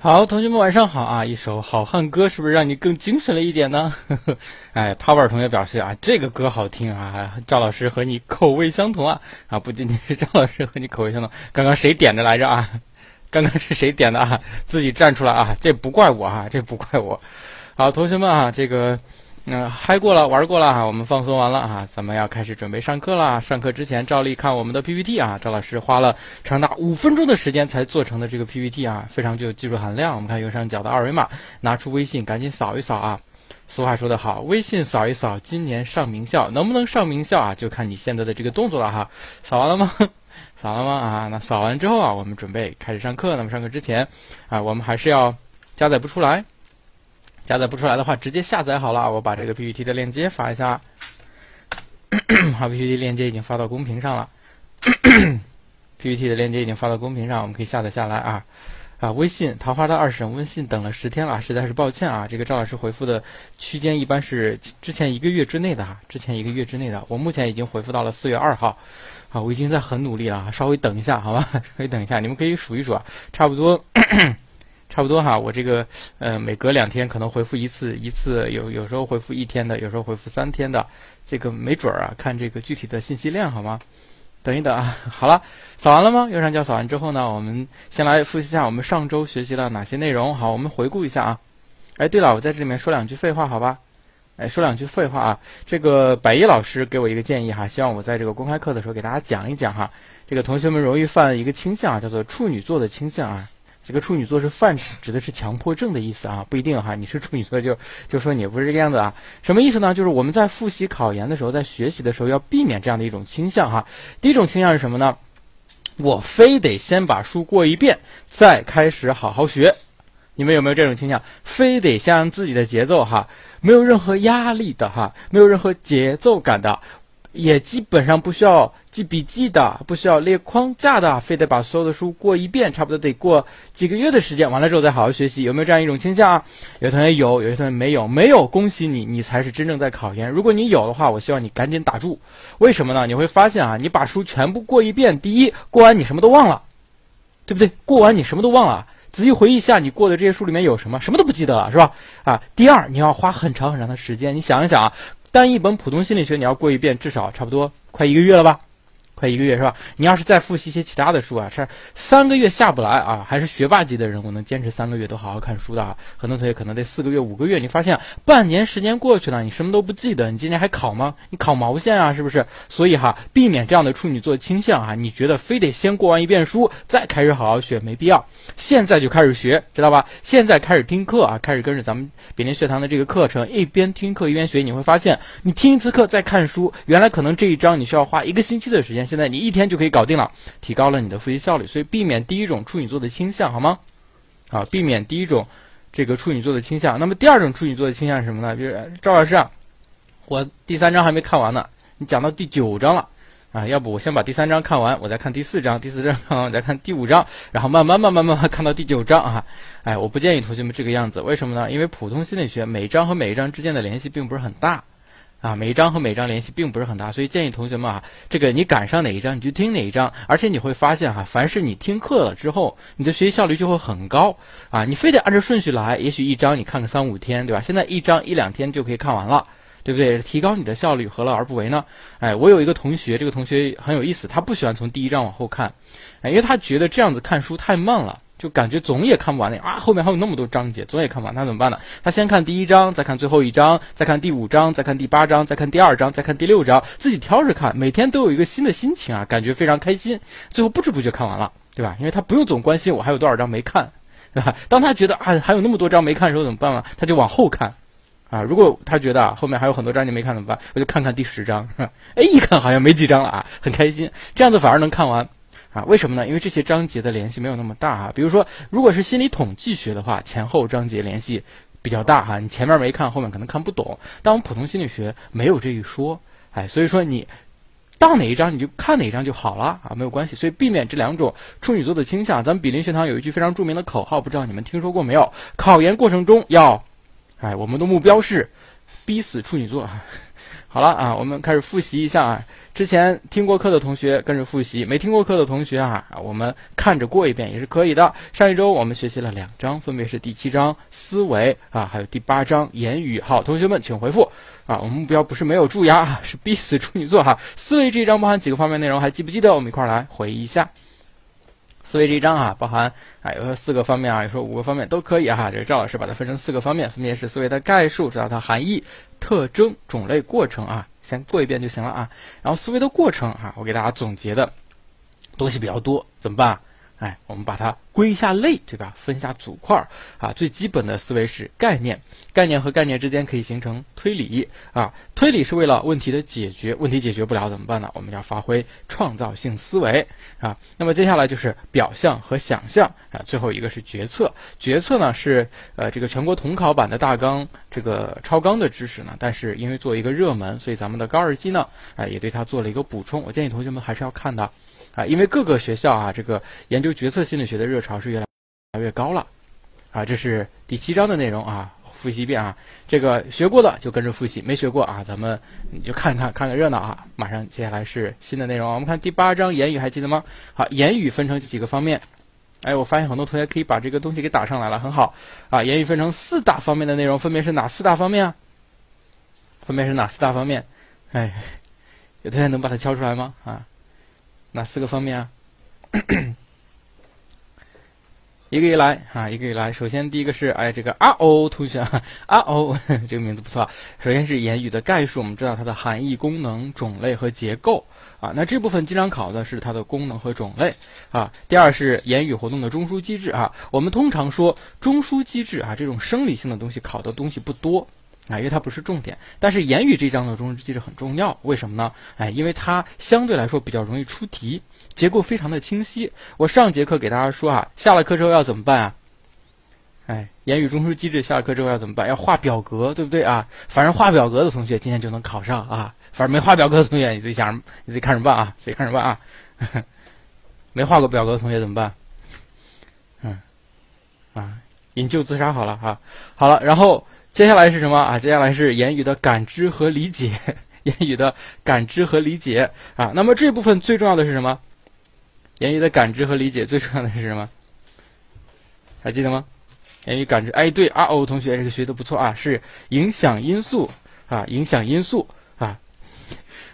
好，同学们晚上好啊！一首好汉歌是不是让你更精神了一点呢？哎，泡泡同学表示啊，这个歌好听啊，赵老师和你口味相同啊啊！不仅仅是赵老师和你口味相同，刚刚谁点的来着啊？刚刚是谁点的啊？自己站出来啊！这不怪我啊，这不怪我。好，同学们啊，这个。那，嗨过了，玩过了哈，我们放松完了啊，咱们要开始准备上课了。上课之前照例看我们的 PPT 啊，赵老师花了长达五分钟的时间才做成的这个 PPT 啊，非常具有技术含量。我们看右上角的二维码，拿出微信赶紧扫一扫啊。俗话说得好，微信扫一扫，今年上名校，能不能上名校啊，就看你现在的这个动作了哈。扫完了吗？扫了吗？啊，那扫完之后啊，我们准备开始上课。那么上课之前啊，我们还是要加载不出来。下载不出来的话，直接下载好了。我把这个 PPT 的链接发一下。好，PPT 链接已经发到公屏上了。PPT 的链接已经发到公屏上，我们可以下载下来啊。啊，微信桃花的二审微信等了十天了，实在是抱歉啊。这个赵老师回复的区间一般是之前一个月之内的哈，之前一个月之内的。我目前已经回复到了四月二号。啊，我已经在很努力了，稍微等一下好吧，稍微等一下，你们可以数一数啊，差不多。差不多哈，我这个呃每隔两天可能回复一次，一次有有时候回复一天的，有时候回复三天的，这个没准儿啊，看这个具体的信息量好吗？等一等啊，好了，扫完了吗？右上角扫完之后呢，我们先来复习一下我们上周学习了哪些内容。好，我们回顾一下啊。哎，对了，我在这里面说两句废话，好吧？哎，说两句废话啊。这个百一老师给我一个建议哈，希望我在这个公开课的时候给大家讲一讲哈。这个同学们容易犯一个倾向啊，叫做处女座的倾向啊。这个处女座是泛指，指的是强迫症的意思啊，不一定哈。你是处女座就就说你不是这个样子啊？什么意思呢？就是我们在复习考研的时候，在学习的时候要避免这样的一种倾向哈。第一种倾向是什么呢？我非得先把书过一遍，再开始好好学。你们有没有这种倾向？非得先按自己的节奏哈，没有任何压力的哈，没有任何节奏感的。也基本上不需要记笔记的，不需要列框架的，非得把所有的书过一遍，差不多得过几个月的时间，完了之后再好好学习，有没有这样一种倾向啊？有同学有，有些同学没有，没有，恭喜你，你才是真正在考研。如果你有的话，我希望你赶紧打住。为什么呢？你会发现啊，你把书全部过一遍，第一，过完你什么都忘了，对不对？过完你什么都忘了，仔细回忆一下，你过的这些书里面有什么，什么都不记得了，是吧？啊，第二，你要花很长很长的时间，你想一想啊。单一本普通心理学你要过一遍，至少差不多快一个月了吧。快一个月是吧？你要是再复习一些其他的书啊，是三个月下不来啊。还是学霸级的人，我能坚持三个月都好好看书的啊。很多同学可能得四个月、五个月。你发现半年时间过去了，你什么都不记得，你今年还考吗？你考毛线啊？是不是？所以哈，避免这样的处女座倾向哈。你觉得非得先过完一遍书再开始好好学，没必要。现在就开始学，知道吧？现在开始听课啊，开始跟着咱们比邻学堂的这个课程，一边听课一边学。你会发现，你听一次课再看书，原来可能这一章你需要花一个星期的时间。现在你一天就可以搞定了，提高了你的复习效率。所以避免第一种处女座的倾向，好吗？啊，避免第一种这个处女座的倾向。那么第二种处女座的倾向是什么呢？比如赵老师啊，我第三章还没看完呢，你讲到第九章了啊，要不我先把第三章看完，我再看第四章，第四章看完再看第五章，然后慢慢慢慢慢慢看到第九章啊。哎，我不建议同学们这个样子，为什么呢？因为普通心理学每一章和每一章之间的联系并不是很大。啊，每一章和每一章联系并不是很大，所以建议同学们啊，这个你赶上哪一章你就听哪一章，而且你会发现哈，凡是你听课了之后，你的学习效率就会很高啊。你非得按照顺序来，也许一章你看个三五天，对吧？现在一章一两天就可以看完了，对不对？提高你的效率，何乐而不为呢？哎，我有一个同学，这个同学很有意思，他不喜欢从第一章往后看，哎，因为他觉得这样子看书太慢了。就感觉总也看不完了啊！后面还有那么多章节，总也看不完，那怎么办呢？他先看第一章，再看最后一章，再看第五章，再看第八章，再看第二章，再看第六章，自己挑着看，每天都有一个新的心情啊，感觉非常开心。最后不知不觉看完了，对吧？因为他不用总关心我还有多少章没看，对吧？当他觉得啊还有那么多章没看的时候怎么办呢？他就往后看，啊，如果他觉得啊后面还有很多章节没看怎么办？我就看看第十章，哎，一看好像没几章了啊，很开心，这样子反而能看完。为什么呢？因为这些章节的联系没有那么大啊。比如说，如果是心理统计学的话，前后章节联系比较大哈。你前面没看，后面可能看不懂。但我们普通心理学没有这一说，哎，所以说你到哪一章你就看哪一章就好了啊，没有关系。所以避免这两种处女座的倾向。咱们比邻学堂有一句非常著名的口号，不知道你们听说过没有？考研过程中要，哎，我们的目标是逼死处女座。好了啊，我们开始复习一下啊。之前听过课的同学跟着复习，没听过课的同学啊，我们看着过一遍也是可以的。上一周我们学习了两章，分别是第七章思维啊，还有第八章言语。好，同学们请回复啊。我们目标不是没有蛀牙，是逼死处女座哈。思维这一章包含几个方面内容，还记不记得？我们一块儿来回忆一下。思维这一章啊，包含啊，有说四个方面啊，有说五个方面都可以啊。这个赵老师把它分成四个方面，分别是思维的概述，知道它含义、特征、种类、过程啊，先过一遍就行了啊。然后思维的过程啊，我给大家总结的东西比较多，怎么办？哎，我们把它归一下类，对吧？分一下组块儿啊。最基本的思维是概念，概念和概念之间可以形成推理啊。推理是为了问题的解决，问题解决不了怎么办呢？我们要发挥创造性思维啊。那么接下来就是表象和想象啊。最后一个是决策，决策呢是呃这个全国统考版的大纲这个超纲的知识呢，但是因为做一个热门，所以咱们的高二期呢啊也对它做了一个补充。我建议同学们还是要看的。啊，因为各个学校啊，这个研究决策心理学的热潮是越来越高了，啊，这是第七章的内容啊，复习一遍啊，这个学过的就跟着复习，没学过啊，咱们你就看看看个热闹啊。马上接下来是新的内容，我们看第八章言语，还记得吗？好，言语分成几个方面，哎，我发现很多同学可以把这个东西给打上来了，很好啊。言语分成四大方面的内容，分别是哪四大方面啊？分别是哪四大方面？哎，有同学能把它敲出来吗？啊？哪四个方面啊？一个一来啊，一个一来。首先第一个是哎，这个啊哦同学 啊哦，这个名字不错。首先是言语的概述，我们知道它的含义、功能、种类和结构啊。那这部分经常考的是它的功能和种类啊。第二是言语活动的中枢机制啊。我们通常说中枢机制啊，这种生理性的东西考的东西不多。啊，因为它不是重点，但是言语这一章的中枢机制很重要，为什么呢？哎，因为它相对来说比较容易出题，结构非常的清晰。我上节课给大家说啊，下了课之后要怎么办啊？哎，言语中枢机制下了课之后要怎么办？要画表格，对不对啊？反正画表格的同学今天就能考上啊，反正没画表格的同学你自己想，你自己看着办啊，自己看着办啊。没画过表格的同学怎么办？嗯，啊，引咎自杀好了哈，好了，然后。接下来是什么啊？接下来是言语的感知和理解，言语的感知和理解啊。那么这部分最重要的是什么？言语的感知和理解最重要的是什么？还记得吗？言语感知，哎，对啊，哦，同学这个学的不错啊，是影响因素啊，影响因素啊。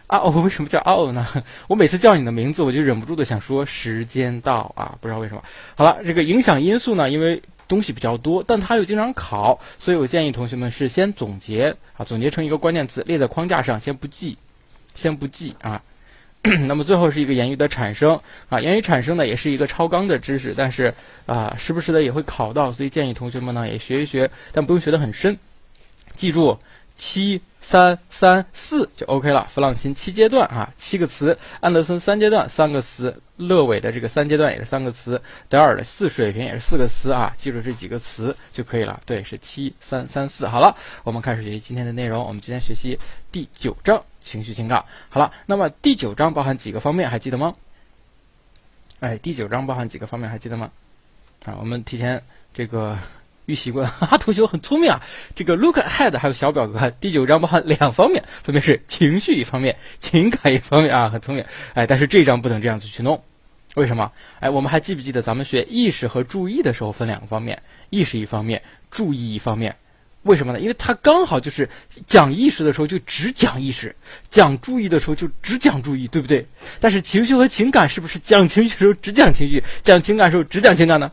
啊哦，为什么叫啊哦呢？我每次叫你的名字，我就忍不住的想说时间到啊，不知道为什么。好了，这个影响因素呢，因为。东西比较多，但它又经常考，所以我建议同学们是先总结啊，总结成一个关键词列在框架上，先不记，先不记啊。那么最后是一个言语的产生啊，言语产生呢也是一个超纲的知识，但是啊时不时的也会考到，所以建议同学们呢也学一学，但不用学得很深，记住七。三三四就 OK 了，弗朗钦七阶段啊，七个词；安德森三阶段，三个词；勒韦的这个三阶段也是三个词；德尔的四水平也是四个词啊，记住这几个词就可以了。对，是七三三四。好了，我们开始学习今天的内容。我们今天学习第九章情绪情感。好了，那么第九章包含几个方面，还记得吗？哎，第九章包含几个方面，还记得吗？啊，我们提前这个。预习过，哈 哈，同学很聪明啊！这个 look ahead 还有小表格，第九章包含两方面，分别是情绪一方面，情感一方面啊，很聪明。哎，但是这章不能这样子去弄，为什么？哎，我们还记不记得咱们学意识和注意的时候分两个方面，意识一方面，注意一方面？为什么呢？因为它刚好就是讲意识的时候就只讲意识，讲注意的时候就只讲注意，对不对？但是情绪和情感是不是讲情绪的时候只讲情绪，讲情感的时候只讲情感呢？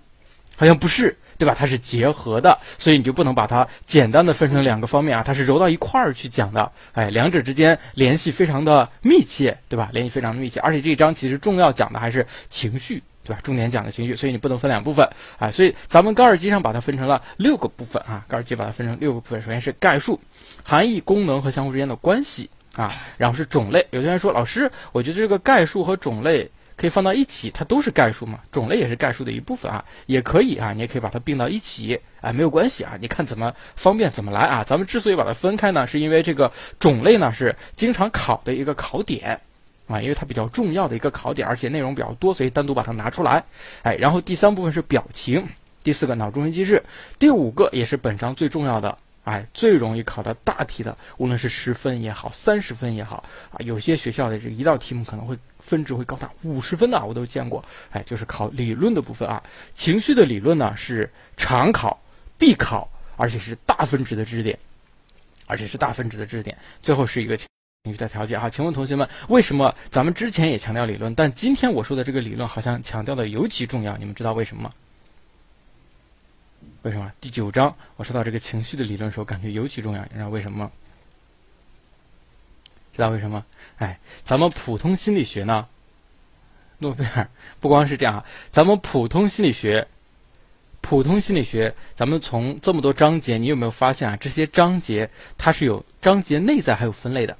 好像不是。对吧？它是结合的，所以你就不能把它简单的分成两个方面啊，它是揉到一块儿去讲的。哎，两者之间联系非常的密切，对吧？联系非常的密切，而且这一章其实重要讲的还是情绪，对吧？重点讲的情绪，所以你不能分两部分啊。所以咱们高尔基上把它分成了六个部分啊，高尔基把它分成六个部分。首先是概述，含义、功能和相互之间的关系啊，然后是种类。有些人说，老师，我觉得这个概述和种类。可以放到一起，它都是概述嘛，种类也是概述的一部分啊，也可以啊，你也可以把它并到一起，哎，没有关系啊，你看怎么方便怎么来啊。咱们之所以把它分开呢，是因为这个种类呢是经常考的一个考点啊，因为它比较重要的一个考点，而且内容比较多，所以单独把它拿出来。哎，然后第三部分是表情，第四个脑中枢机制，第五个也是本章最重要的哎，最容易考到大题的，无论是十分也好，三十分也好啊，有些学校的这一道题目可能会分值会高达五十分的，我都见过。哎，就是考理论的部分啊，情绪的理论呢是常考、必考，而且是大分值的知识点，而且是大分值的知识点。最后是一个情绪的调节啊，请问同学们，为什么咱们之前也强调理论，但今天我说的这个理论好像强调的尤其重要？你们知道为什么吗？为什么第九章我说到这个情绪的理论的时候，感觉尤其重要？你知道为什么吗？知道为什么？哎，咱们普通心理学呢，诺贝尔不光是这样，咱们普通心理学，普通心理学，咱们从这么多章节，你有没有发现啊？这些章节它是有章节内在还有分类的，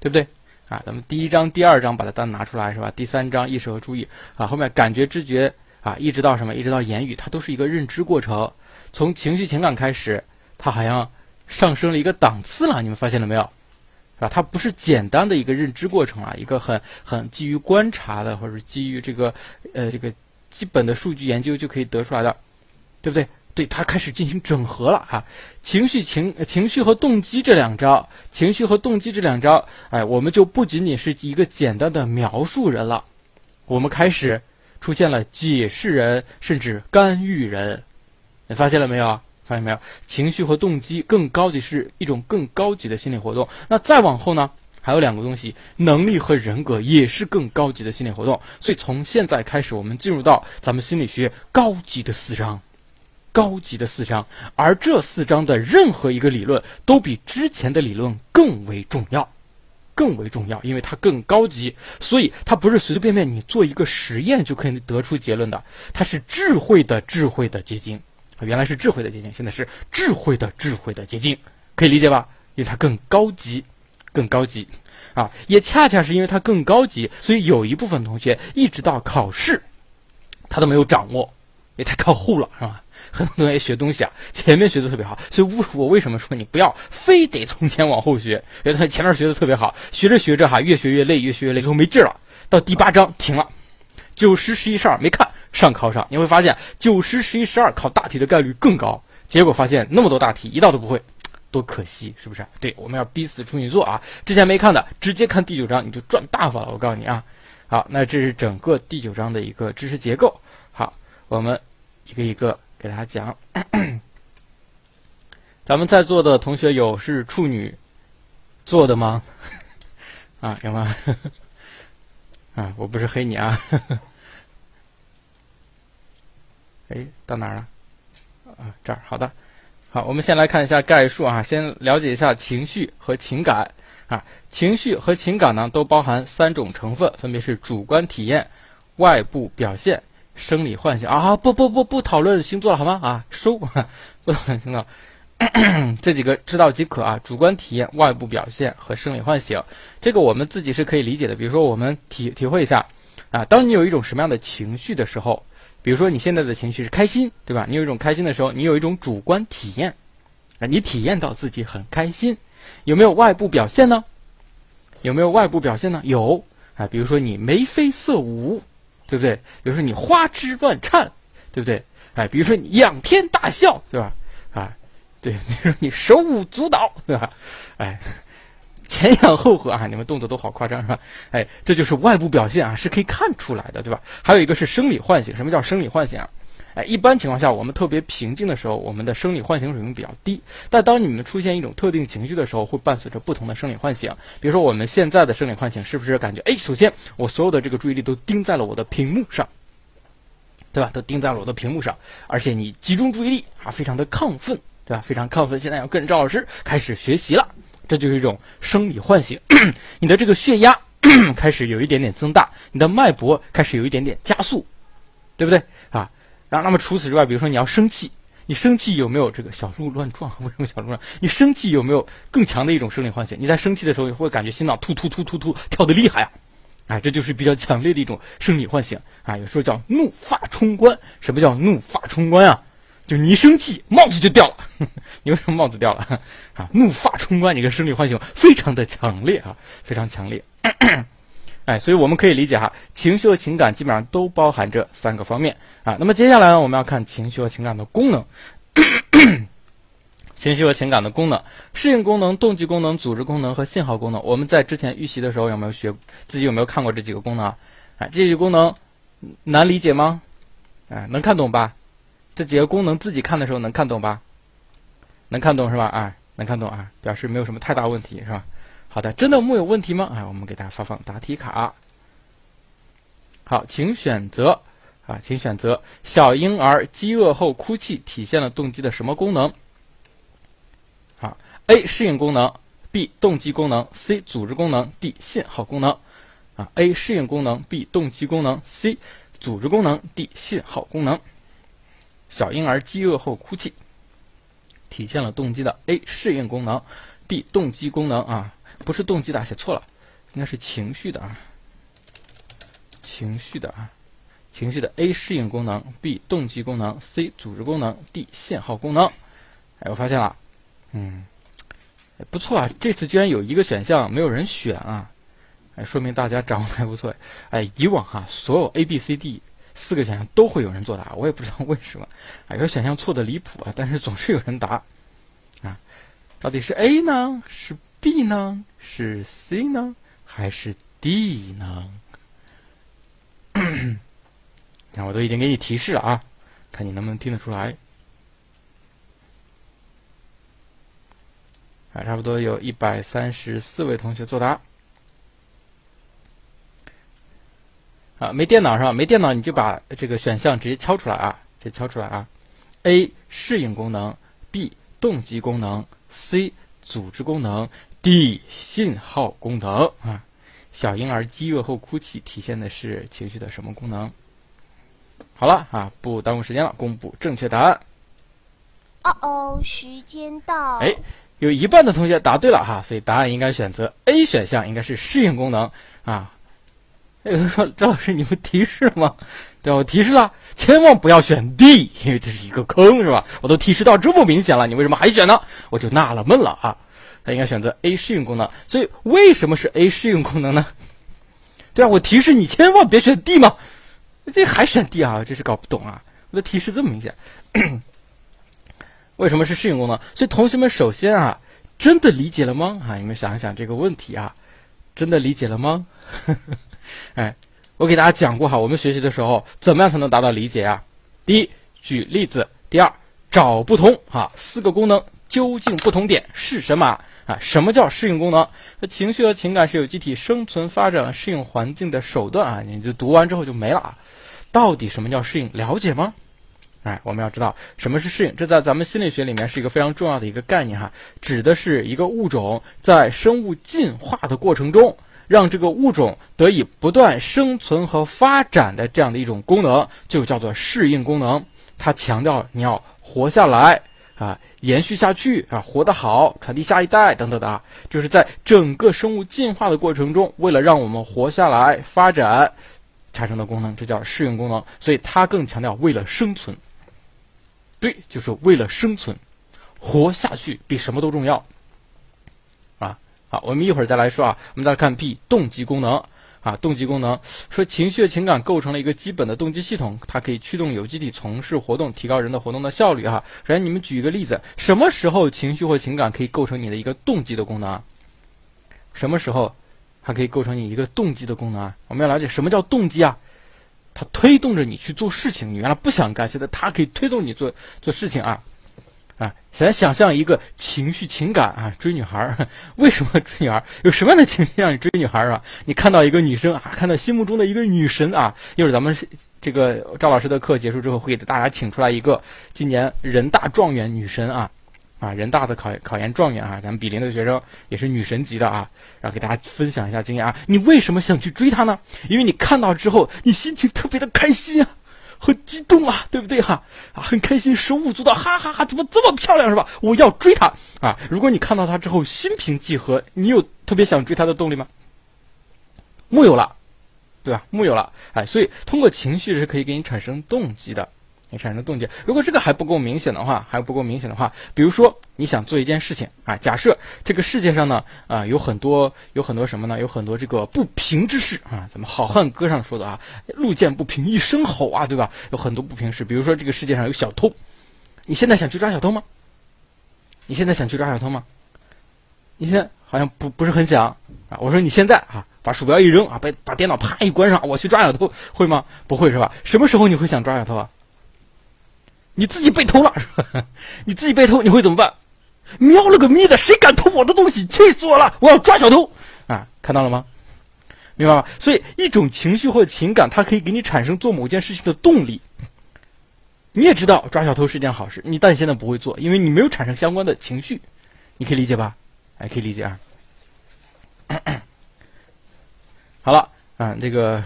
对不对？啊，咱们第一章、第二章把它单拿出来是吧？第三章意识和注意啊，后面感觉、知觉啊，一直到什么？一直到言语，它都是一个认知过程。从情绪情感开始，它好像上升了一个档次了，你们发现了没有？啊？它不是简单的一个认知过程啊，一个很很基于观察的，或者基于这个呃这个基本的数据研究就可以得出来的，对不对？对，它开始进行整合了哈。情绪情情绪和动机这两招，情绪和动机这两招，哎，我们就不仅仅是一个简单的描述人了，我们开始出现了解释人，甚至干预人。你发现了没有？发现没有？情绪和动机更高级，是一种更高级的心理活动。那再往后呢？还有两个东西，能力和人格也是更高级的心理活动。所以从现在开始，我们进入到咱们心理学高级的四章，高级的四章。而这四章的任何一个理论，都比之前的理论更为重要，更为重要，因为它更高级。所以它不是随随便便你做一个实验就可以得出结论的，它是智慧的智慧的结晶。原来是智慧的结晶，现在是智慧的智慧的结晶，可以理解吧？因为它更高级，更高级，啊，也恰恰是因为它更高级，所以有一部分同学一直到考试，他都没有掌握，也太靠后了，是吧？很多同学学东西啊，前面学的特别好，所以我我为什么说你不要非得从前往后学？因为他前面学的特别好，学着学着哈，越学越累，越学越累，最后没劲了，到第八章停了，九十十一十二没看。上考场，你会发现九十十一十二考大题的概率更高。结果发现那么多大题一道都不会，多可惜，是不是？对，我们要逼死处女座啊！之前没看的，直接看第九章你就赚大发了。我告诉你啊，好，那这是整个第九章的一个知识结构。好，我们一个一个给大家讲。咱们在座的同学有是处女座的吗？啊，有吗？啊，我不是黑你啊。哎，到哪儿了？啊，这儿好的，好，我们先来看一下概述啊，先了解一下情绪和情感啊。情绪和情感呢，都包含三种成分，分别是主观体验、外部表现、生理唤醒啊。不不不不讨论星座了好吗？啊，收，不讨论星座，这几个知道即可啊。主观体验、外部表现和生理唤醒，这个我们自己是可以理解的。比如说，我们体体会一下啊，当你有一种什么样的情绪的时候。比如说你现在的情绪是开心，对吧？你有一种开心的时候，你有一种主观体验，啊，你体验到自己很开心，有没有外部表现呢？有没有外部表现呢？有啊，比如说你眉飞色舞，对不对？比如说你花枝乱颤，对不对？哎，比如说你仰天大笑，对吧？啊，对，比如说你手舞足蹈，对吧？哎。前仰后合啊，你们动作都好夸张是吧？哎，这就是外部表现啊，是可以看出来的，对吧？还有一个是生理唤醒，什么叫生理唤醒啊？哎，一般情况下，我们特别平静的时候，我们的生理唤醒水平比较低。但当你们出现一种特定情绪的时候，会伴随着不同的生理唤醒。比如说我们现在的生理唤醒，是不是感觉哎，首先我所有的这个注意力都盯在了我的屏幕上，对吧？都盯在了我的屏幕上，而且你集中注意力啊，非常的亢奋，对吧？非常亢奋，现在要跟着赵老师开始学习了。这就是一种生理唤醒，你的这个血压 开始有一点点增大，你的脉搏开始有一点点加速，对不对啊？然后，那么除此之外，比如说你要生气，你生气有没有这个小鹿乱撞？为什么小鹿乱？你生气有没有更强的一种生理唤醒？你在生气的时候会感觉心脏突突突突突跳得厉害啊！哎，这就是比较强烈的一种生理唤醒啊。有时候叫怒发冲冠。什么叫怒发冲冠啊？就你一生气，帽子就掉了。你为什么帽子掉了？啊，怒发冲冠，你个生理唤醒非常的强烈啊，非常强烈。哎，所以我们可以理解哈，情绪和情感基本上都包含这三个方面啊。那么接下来呢，我们要看情绪和情感的功能。情绪和情感的功能、适应功能、动机功能、组织功能和信号功能。我们在之前预习的时候有没有学？自己有没有看过这几个功能啊？哎，这几个功能难理解吗？哎，能看懂吧？这几个功能自己看的时候能看懂吧？能看懂是吧？哎，能看懂啊，表示没有什么太大问题是吧？好的，真的木有问题吗？哎，我们给大家发放答题卡。好，请选择啊，请选择小婴儿饥饿后哭泣体现了动机的什么功能好？A 适应功能，B 动机功能，C 组织功能，D 信号功能。啊，A 适应功能，B 动机功能，C 组织功能，D 信号功能。小婴儿饥饿后哭泣，体现了动机的 A 适应功能，B 动机功能啊，不是动机的，写错了，应该是情绪的啊，情绪的啊，情绪的 A 适应功能，B 动机功能，C 组织功能，D 信号功能。哎，我发现了，嗯。不错啊，这次居然有一个选项没有人选啊，哎，说明大家掌握的还不错。哎，以往哈，所有 A、B、C、D 四个选项都会有人作答，我也不知道为什么。啊，有选项错的离谱啊，但是总是有人答。啊，到底是 A 呢？是 B 呢？是 C 呢？还是 D 呢？那我都已经给你提示了啊，看你能不能听得出来。啊，差不多有一百三十四位同学作答。啊，没电脑是吧？没电脑你就把这个选项直接敲出来啊，直接敲出来啊。A 适应功能，B 动机功能，C 组织功能，D 信号功能啊。小婴儿饥饿后哭泣体现的是情绪的什么功能？好了啊，不耽误时间了，公布正确答案。哦哦，时间到。哎。有一半的同学答对了哈，所以答案应该选择 A 选项，应该是适应功能啊。有人说赵老师，你们提示吗？对我提示了，千万不要选 D，因为这是一个坑，是吧？我都提示到这么明显了，你为什么还选呢？我就纳了闷了啊。他应该选择 A 适应功能，所以为什么是 A 适应功能呢？对啊，我提示你千万别选 D 嘛，这还选 D 啊？真是搞不懂啊！我的提示这么明显。为什么是适应功能？所以同学们首先啊，真的理解了吗？啊，你们想一想这个问题啊，真的理解了吗？呵呵哎，我给大家讲过哈，我们学习的时候怎么样才能达到理解啊？第一，举例子；第二，找不同啊，四个功能究竟不同点是什么啊？什么叫适应功能？那情绪和情感是有机体生存发展适应环境的手段啊！你就读完之后就没了啊？到底什么叫适应？了解吗？哎，我们要知道什么是适应，这在咱们心理学里面是一个非常重要的一个概念哈，指的是一个物种在生物进化的过程中，让这个物种得以不断生存和发展的这样的一种功能，就叫做适应功能。它强调你要活下来啊，延续下去啊，活得好，传递下一代等等的啊，就是在整个生物进化的过程中，为了让我们活下来发展产生的功能，这叫适应功能。所以它更强调为了生存。对，就是为了生存，活下去比什么都重要，好，我们一会儿再来说啊，我们再来看 B 动机功能啊，动机功能说情绪情感构成了一个基本的动机系统，它可以驱动有机体从事活动，提高人的活动的效率啊。首先，你们举一个例子，什么时候情绪或情感可以构成你的一个动机的功能？什么时候它可以构成你一个动机的功能啊？我们要了解什么叫动机啊？它推动着你去做事情，你原来不想干，现在它可以推动你做做事情啊，啊！先想象一个情绪情感啊，追女孩儿，为什么追女孩儿？有什么样的情绪让你追女孩儿啊？你看到一个女生啊，看到心目中的一个女神啊，一会儿咱们这个赵老师的课结束之后，会给大家请出来一个今年人大状元女神啊。啊，人大的考考研状元啊，咱们比邻的学生也是女神级的啊，然后给大家分享一下经验啊。你为什么想去追她呢？因为你看到之后，你心情特别的开心啊，很激动啊，对不对哈？啊，很开心，手舞足蹈，哈哈哈！怎么这么漂亮是吧？我要追她啊！如果你看到她之后心平气和，你有特别想追她的动力吗？木有了，对吧？木有了，哎，所以通过情绪是可以给你产生动机的。你产生的动机，如果这个还不够明显的话，还不够明显的话，比如说你想做一件事情啊，假设这个世界上呢啊有很多有很多什么呢？有很多这个不平之事啊，咱们好汉歌上说的啊，路见不平一声吼啊，对吧？有很多不平事，比如说这个世界上有小偷，你现在想去抓小偷吗？你现在想去抓小偷吗？你现在好像不不是很想啊。我说你现在啊，把鼠标一扔啊，把把电脑啪一关上，我去抓小偷，会吗？不会是吧？什么时候你会想抓小偷啊？你自己被偷了？你自己被偷你会怎么办？喵了个咪的，谁敢偷我的东西？气死我了！我要抓小偷啊！看到了吗？明白吗？所以一种情绪或情感，它可以给你产生做某件事情的动力。你也知道抓小偷是件好事，你但现在不会做，因为你没有产生相关的情绪，你可以理解吧？哎，可以理解啊。好了啊，这个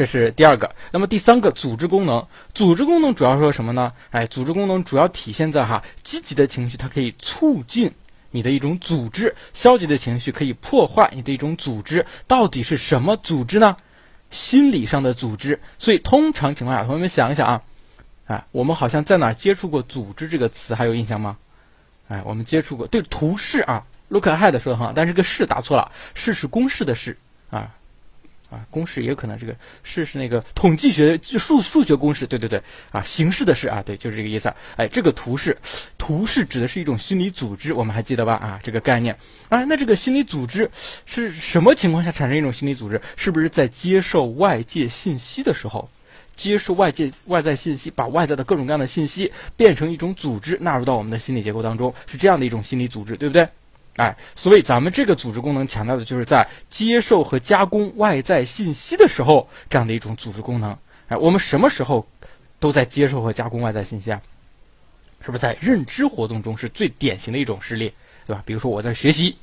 这是第二个。那么第三个组织功能，组织功能主要说什么呢？哎，组织功能主要体现在哈，积极的情绪它可以促进你的一种组织，消极的情绪可以破坏你的一种组织。到底是什么组织呢？心理上的组织。所以通常情况下，同学们想一想啊。哎，我们好像在哪接触过“组织”这个词，还有印象吗？哎，我们接触过。对，图示啊，look ahead 说的很好，但是个“式”打错了，“式”是公式的“式”啊啊，公式也有可能这个“式”是那个统计学数数学公式，对对对啊，形式的“式”啊，对，就是这个意思。哎，这个图示，图示指的是一种心理组织，我们还记得吧？啊，这个概念。啊，那这个心理组织是什么情况下产生一种心理组织？是不是在接受外界信息的时候？接受外界外在信息，把外在的各种各样的信息变成一种组织，纳入到我们的心理结构当中，是这样的一种心理组织，对不对？哎，所以咱们这个组织功能强调的就是在接受和加工外在信息的时候，这样的一种组织功能。哎，我们什么时候都在接受和加工外在信息啊？是不是在认知活动中是最典型的一种事例，对吧？比如说我在学习。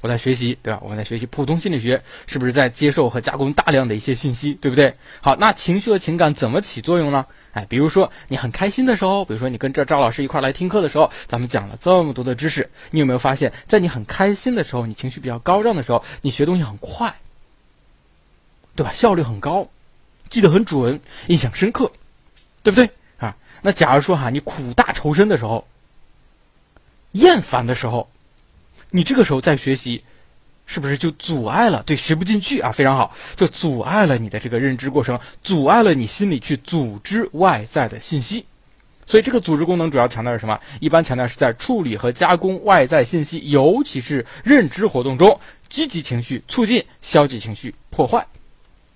我在学习，对吧？我们在学习普通心理学，是不是在接受和加工大量的一些信息，对不对？好，那情绪和情感怎么起作用呢？哎，比如说你很开心的时候，比如说你跟这赵老师一块来听课的时候，咱们讲了这么多的知识，你有没有发现，在你很开心的时候，你情绪比较高涨的时候，你学东西很快，对吧？效率很高，记得很准，印象深刻，对不对？啊，那假如说哈，你苦大仇深的时候，厌烦的时候。你这个时候在学习，是不是就阻碍了？对，学不进去啊，非常好，就阻碍了你的这个认知过程，阻碍了你心里去组织外在的信息。所以这个组织功能主要强调是什么？一般强调是在处理和加工外在信息，尤其是认知活动中，积极情绪促进，消极情绪破坏，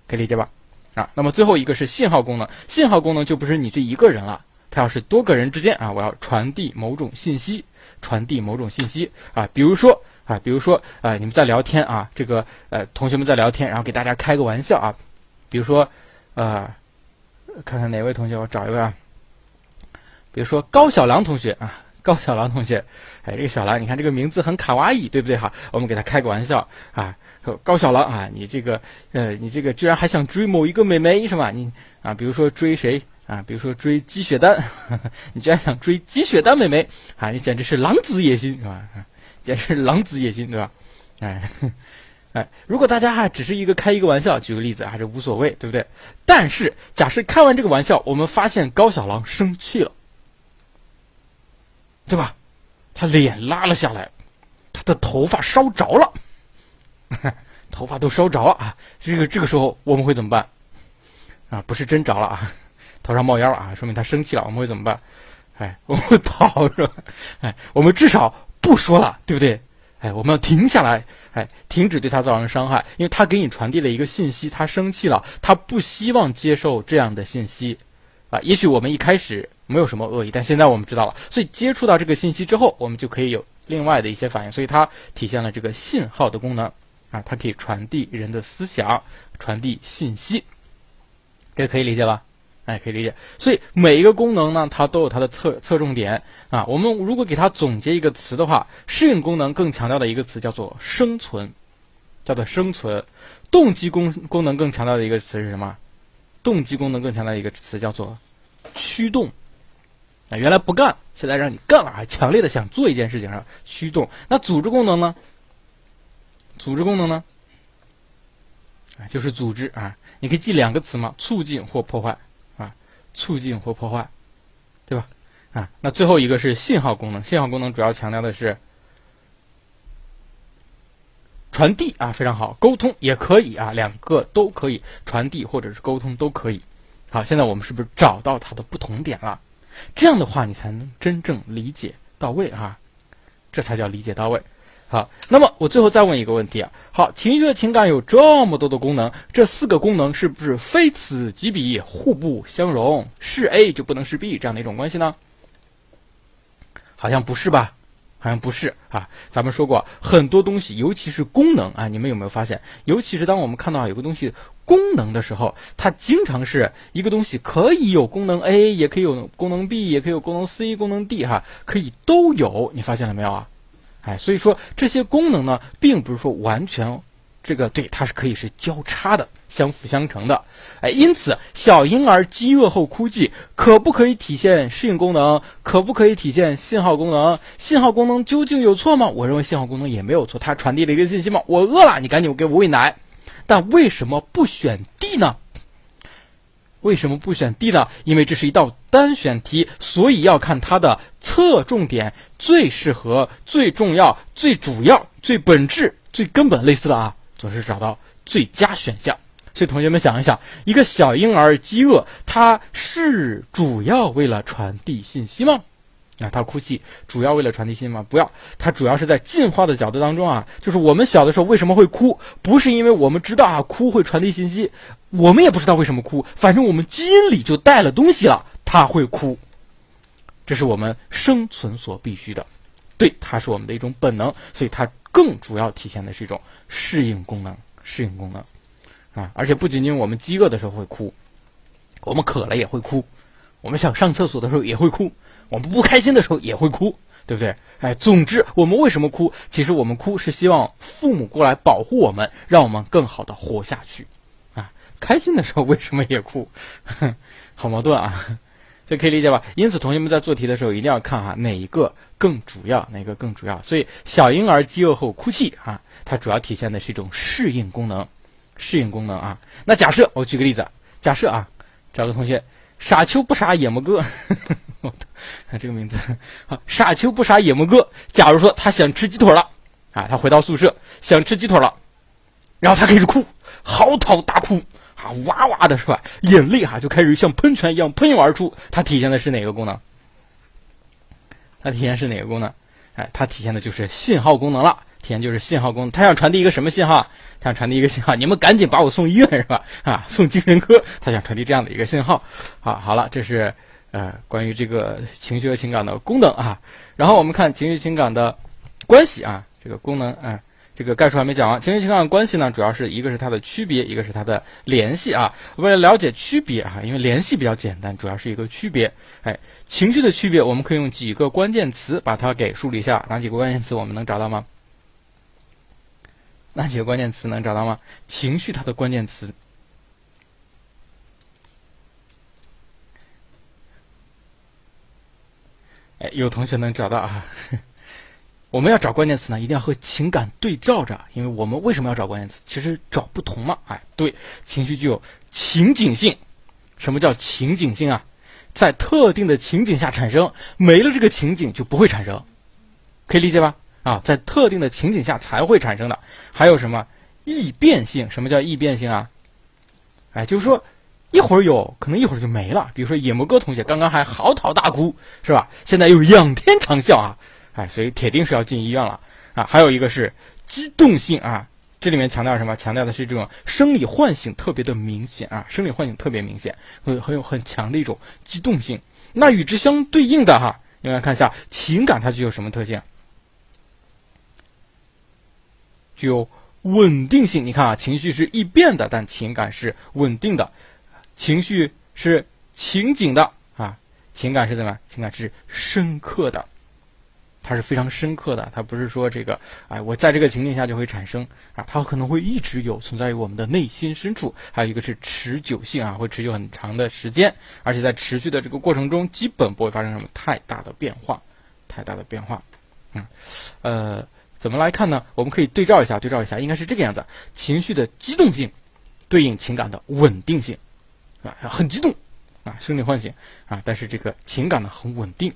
可以理解吧？啊，那么最后一个是信号功能，信号功能就不是你这一个人了，它要是多个人之间啊，我要传递某种信息。传递某种信息啊，比如说啊，比如说啊，你们在聊天啊，这个呃，同学们在聊天，然后给大家开个玩笑啊，比如说呃，看看哪位同学，我找一位啊，比如说高小狼同学啊，高小狼同学，哎，这个小狼，你看这个名字很卡哇伊，对不对哈？我们给他开个玩笑啊，高小狼啊，你这个呃，你这个居然还想追某一个美眉是吧？你啊，比如说追谁？啊，比如说追鸡血丹，你居然想追鸡血丹妹妹啊！你简直是狼子野心是吧？简直是狼子野心对吧？哎，哎，如果大家还只是一个开一个玩笑，举个例子还是无所谓，对不对？但是假设开完这个玩笑，我们发现高小狼生气了，对吧？他脸拉了下来，他的头发烧着了，头发都烧着了啊！这个这个时候我们会怎么办？啊，不是真着了啊！头上冒烟了啊，说明他生气了。我们会怎么办？哎，我们会跑是吧？哎，我们至少不说了，对不对？哎，我们要停下来，哎，停止对他造成伤害，因为他给你传递了一个信息，他生气了，他不希望接受这样的信息，啊，也许我们一开始没有什么恶意，但现在我们知道了，所以接触到这个信息之后，我们就可以有另外的一些反应，所以它体现了这个信号的功能，啊，它可以传递人的思想，传递信息，这可以理解吧？哎，可以理解。所以每一个功能呢，它都有它的侧侧重点啊。我们如果给它总结一个词的话，适应功能更强调的一个词叫做生存，叫做生存。动机功功能更强调的一个词是什么？动机功能更强调一个词叫做驱动。啊，原来不干，现在让你干了，还强烈的想做一件事情上驱动。那组织功能呢？组织功能呢？啊，就是组织啊。你可以记两个词嘛，促进或破坏。促进或破坏，对吧？啊，那最后一个是信号功能。信号功能主要强调的是传递啊，非常好，沟通也可以啊，两个都可以传递或者是沟通都可以。好，现在我们是不是找到它的不同点了？这样的话，你才能真正理解到位啊。这才叫理解到位。好，那么我最后再问一个问题啊，好，情绪的情感有这么多的功能，这四个功能是不是非此即彼，互不相容？是 A 就不能是 B 这样的一种关系呢？好像不是吧？好像不是啊。咱们说过很多东西，尤其是功能啊，你们有没有发现？尤其是当我们看到有个东西功能的时候，它经常是一个东西可以有功能 A，也可以有功能 B，也可以有功能 C、功能 D 哈，可以都有。你发现了没有啊？哎，所以说这些功能呢，并不是说完全这个对，它是可以是交叉的。相辅相成的，哎，因此小婴儿饥饿后哭泣，可不可以体现适应功能？可不可以体现信号功能？信号功能究竟有错吗？我认为信号功能也没有错，它传递了一个信息嘛，我饿了，你赶紧给我喂奶。但为什么不选 D 呢？为什么不选 D 呢？因为这是一道单选题，所以要看它的侧重点，最适合、最重要、最主要、最本质、最根本类似的啊，总是找到最佳选项。所以，同学们想一想，一个小婴儿饥饿，它是主要为了传递信息吗？啊，他哭泣主要为了传递信息吗？不要，他主要是在进化的角度当中啊，就是我们小的时候为什么会哭？不是因为我们知道啊，哭会传递信息，我们也不知道为什么哭，反正我们基因里就带了东西了，他会哭，这是我们生存所必须的，对，它是我们的一种本能，所以它更主要体现的是一种适应功能，适应功能。啊，而且不仅仅我们饥饿的时候会哭，我们渴了也会哭，我们想上厕所的时候也会哭，我们不开心的时候也会哭，对不对？哎，总之我们为什么哭？其实我们哭是希望父母过来保护我们，让我们更好的活下去。啊，开心的时候为什么也哭？好矛盾啊！这可以理解吧？因此，同学们在做题的时候一定要看哈，哪一个更主要，哪个更主要。所以，小婴儿饥饿后哭泣啊，它主要体现的是一种适应功能。适应功能啊，那假设我举个例子，假设啊，找个同学，傻秋不傻野么哥，看 这个名字，好，傻秋不傻野么哥。假如说他想吃鸡腿了，啊，他回到宿舍想吃鸡腿了，然后他开始哭，嚎啕大哭，啊，哇哇的是吧？眼泪哈就开始像喷泉一样喷涌而出。它体现的是哪个功能？它体现是哪个功能？哎，它体现的就是信号功能了。体现就是信号功能，他想传递一个什么信号？他想传递一个信号，你们赶紧把我送医院是吧？啊，送精神科。他想传递这样的一个信号。好，好了，这是呃关于这个情绪和情感的功能啊。然后我们看情绪情感的关系啊，这个功能啊，这个概述还没讲完。情绪情感关系呢，主要是一个是它的区别，一个是它的联系啊。为了了解区别啊，因为联系比较简单，主要是一个区别。哎，情绪的区别，我们可以用几个关键词把它给梳理一下。哪几个关键词我们能找到吗？哪几个关键词能找到吗？情绪它的关键词，哎，有同学能找到啊？我们要找关键词呢，一定要和情感对照着，因为我们为什么要找关键词？其实找不同嘛。哎，对，情绪具有情景性。什么叫情景性啊？在特定的情景下产生，没了这个情景就不会产生，可以理解吧？啊，在特定的情景下才会产生的，还有什么易变性？什么叫易变性啊？哎，就是说一会儿有可能一会儿就没了。比如说野魔哥同学刚刚还嚎啕大哭，是吧？现在又仰天长啸啊！哎，所以铁定是要进医院了啊！还有一个是激动性啊，这里面强调什么？强调的是这种生理唤醒特别的明显啊，生理唤醒特别明显，很很有很强的一种激动性。那与之相对应的哈，我们来看一下情感它具有什么特性？具有稳定性，你看啊，情绪是易变的，但情感是稳定的，情绪是情景的啊，情感是怎么？情感是深刻的，它是非常深刻的，它不是说这个，哎，我在这个情境下就会产生啊，它可能会一直有存在于我们的内心深处。还有一个是持久性啊，会持续很长的时间，而且在持续的这个过程中，基本不会发生什么太大的变化，太大的变化，嗯，呃。怎么来看呢？我们可以对照一下，对照一下，应该是这个样子：情绪的激动性对应情感的稳定性，啊，很激动，啊，生理唤醒，啊，但是这个情感呢很稳定，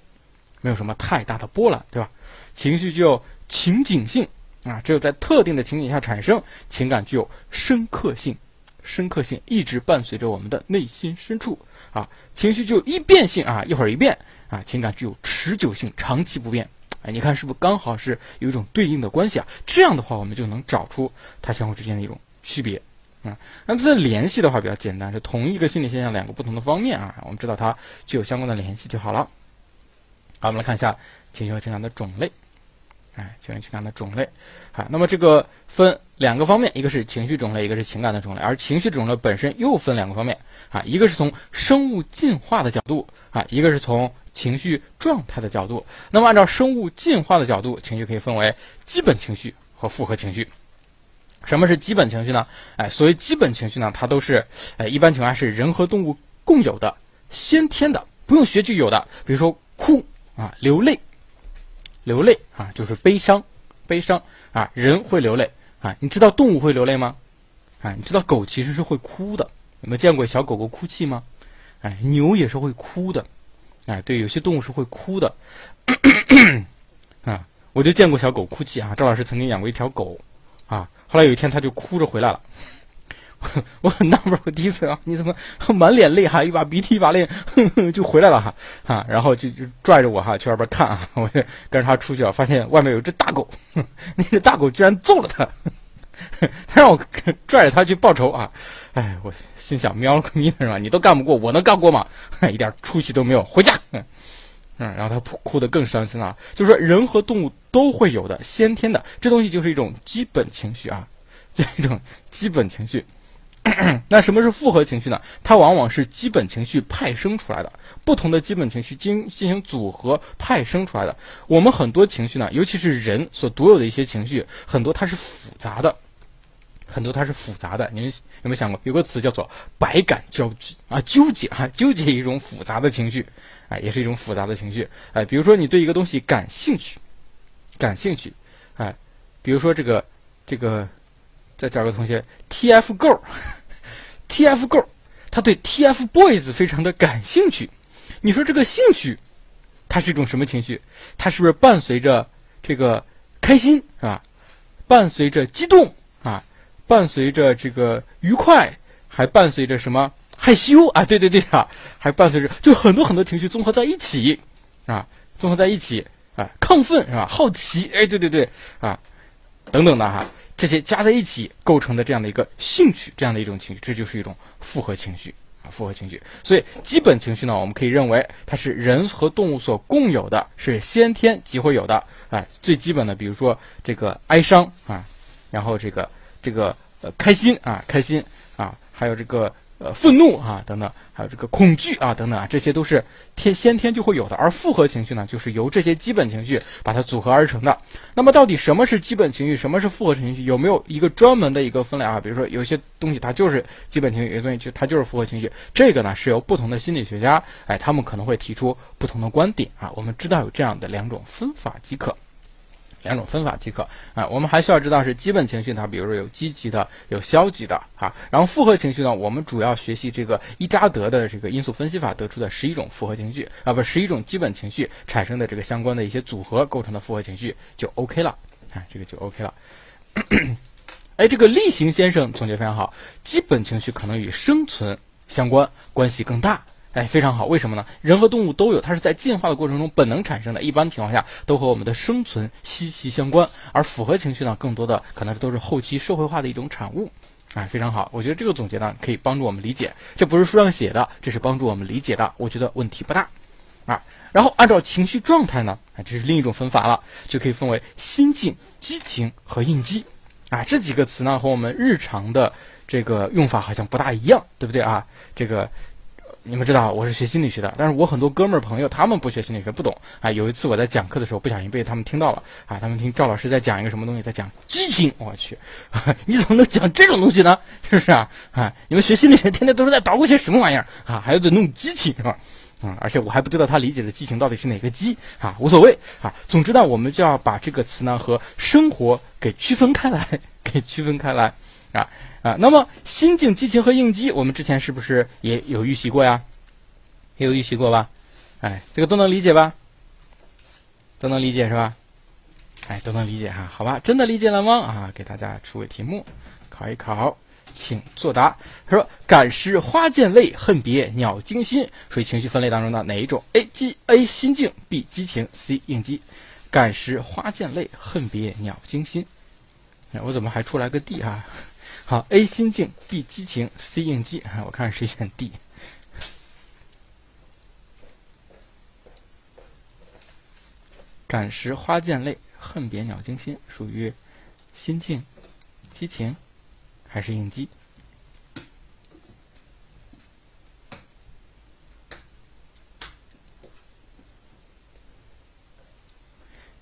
没有什么太大的波澜，对吧？情绪具有情景性，啊，只有在特定的情景下产生，情感具有深刻性，深刻性一直伴随着我们的内心深处，啊，情绪具有易变性，啊，一会儿一变，啊，情感具有持久性，长期不变。哎，你看是不是刚好是有一种对应的关系啊？这样的话，我们就能找出它相互之间的一种区别啊。那这联系的话比较简单，是同一个心理现象两个不同的方面啊，我们知道它具有相关的联系就好了。好，我们来看一下情绪和情感的种类。哎，情绪情感的种类，好，那么这个分两个方面，一个是情绪种类，一个是情感的种类，而情绪种类本身又分两个方面啊，一个是从生物进化的角度啊，一个是从情绪状态的角度。那么按照生物进化的角度，情绪可以分为基本情绪和复合情绪。什么是基本情绪呢？哎，所谓基本情绪呢，它都是哎一般情况下是人和动物共有的、先天的，不用学就有的，比如说哭啊、流泪。流泪啊，就是悲伤，悲伤啊，人会流泪啊。你知道动物会流泪吗？啊，你知道狗其实是会哭的。有没有见过小狗狗哭泣吗？哎，牛也是会哭的。哎，对，有些动物是会哭的。啊，我就见过小狗哭泣啊。赵老师曾经养过一条狗，啊，后来有一天他就哭着回来了。我很纳闷，我第一次啊，你怎么 满脸泪哈，一把鼻涕一把泪，哼 哼就回来了哈啊，然后就就拽着我哈去外边看啊，我就跟着他出去啊，发现外面有只大狗，那只大狗居然揍了他，他让我拽着他去报仇啊，哎，我心想喵了个咪的是吧？你都干不过，我能干过吗？一点出息都没有，回家。嗯，然后他哭得更伤心了，就是说人和动物都会有的先天的这东西，就是一种基本情绪啊，就一种基本情绪。那什么是复合情绪呢？它往往是基本情绪派生出来的，不同的基本情绪经进行组合派生出来的。我们很多情绪呢，尤其是人所独有的一些情绪，很多它是复杂的，很多它是复杂的。你们有没有想过，有个词叫做百感交集啊？纠结啊，纠结一种复杂的情绪，也是一种复杂的情绪。哎，比如说你对一个东西感兴趣，感兴趣，哎，比如说这个这个。再找个同学，TFGO，TFGO，他对 TFBOYS 非常的感兴趣。你说这个兴趣，它是一种什么情绪？它是不是伴随着这个开心是吧？伴随着激动啊？伴随着这个愉快，还伴随着什么害羞啊？对对对啊，还伴随着就很多很多情绪综合在一起啊，综合在一起啊，亢奋是吧？好奇，哎，对对对啊，等等的哈。这些加在一起构成的这样的一个兴趣，这样的一种情绪，这就是一种复合情绪啊，复合情绪。所以基本情绪呢，我们可以认为它是人和动物所共有的，是先天即会有的。哎，最基本的，比如说这个哀伤啊，然后这个这个呃开心啊，开心啊，还有这个。呃，愤怒啊，等等，还有这个恐惧啊，等等啊，这些都是天先天就会有的。而复合情绪呢，就是由这些基本情绪把它组合而成的。那么，到底什么是基本情绪，什么是复合情绪？有没有一个专门的一个分类啊？比如说，有些东西它就是基本情绪，有些东西就它就是复合情绪。这个呢，是由不同的心理学家，哎，他们可能会提出不同的观点啊。我们知道有这样的两种分法即可。两种分法即可啊，我们还需要知道是基本情绪它比如说有积极的，有消极的啊。然后复合情绪呢，我们主要学习这个伊扎德的这个因素分析法得出的十一种复合情绪啊，不十一种基本情绪产生的这个相关的一些组合构成的复合情绪就 OK 了啊，这个就 OK 了。哎，这个例行先生总结非常好，基本情绪可能与生存相关，关系更大。哎，非常好，为什么呢？人和动物都有，它是在进化的过程中本能产生的，一般情况下都和我们的生存息息相关。而复合情绪呢，更多的可能都是后期社会化的一种产物。哎，非常好，我觉得这个总结呢可以帮助我们理解，这不是书上写的，这是帮助我们理解的，我觉得问题不大。啊，然后按照情绪状态呢，啊，这是另一种分法了，就可以分为心境、激情和应激。啊，这几个词呢和我们日常的这个用法好像不大一样，对不对啊？这个。你们知道我是学心理学的，但是我很多哥们儿朋友他们不学心理学，不懂啊。有一次我在讲课的时候，不小心被他们听到了啊。他们听赵老师在讲一个什么东西，在讲激情。我去，你怎么能讲这种东西呢？是不是啊？啊，你们学心理学天天都是在捣鼓些什么玩意儿啊？还要得弄激情是吧？啊，而且我还不知道他理解的激情到底是哪个激啊？无所谓啊。总之呢，我们就要把这个词呢和生活给区分开来，给区分开来啊。啊，那么心境、激情和应激，我们之前是不是也有预习过呀？也有预习过吧？哎，这个都能理解吧？都能理解是吧？哎，都能理解哈？好吧，真的理解了吗？啊，给大家出个题目，考一考，请作答。他说：“感时花溅泪，恨别鸟惊心。”属于情绪分类当中的哪一种？A 激 A 心境，B 激情，C 应激。感时花溅泪，恨别鸟惊心。哎，我怎么还出来个 D 啊？好，A 心境，B 激情，C 应激。我看谁选 D。感时花溅泪，恨别鸟惊心，属于心境、激情还是应激？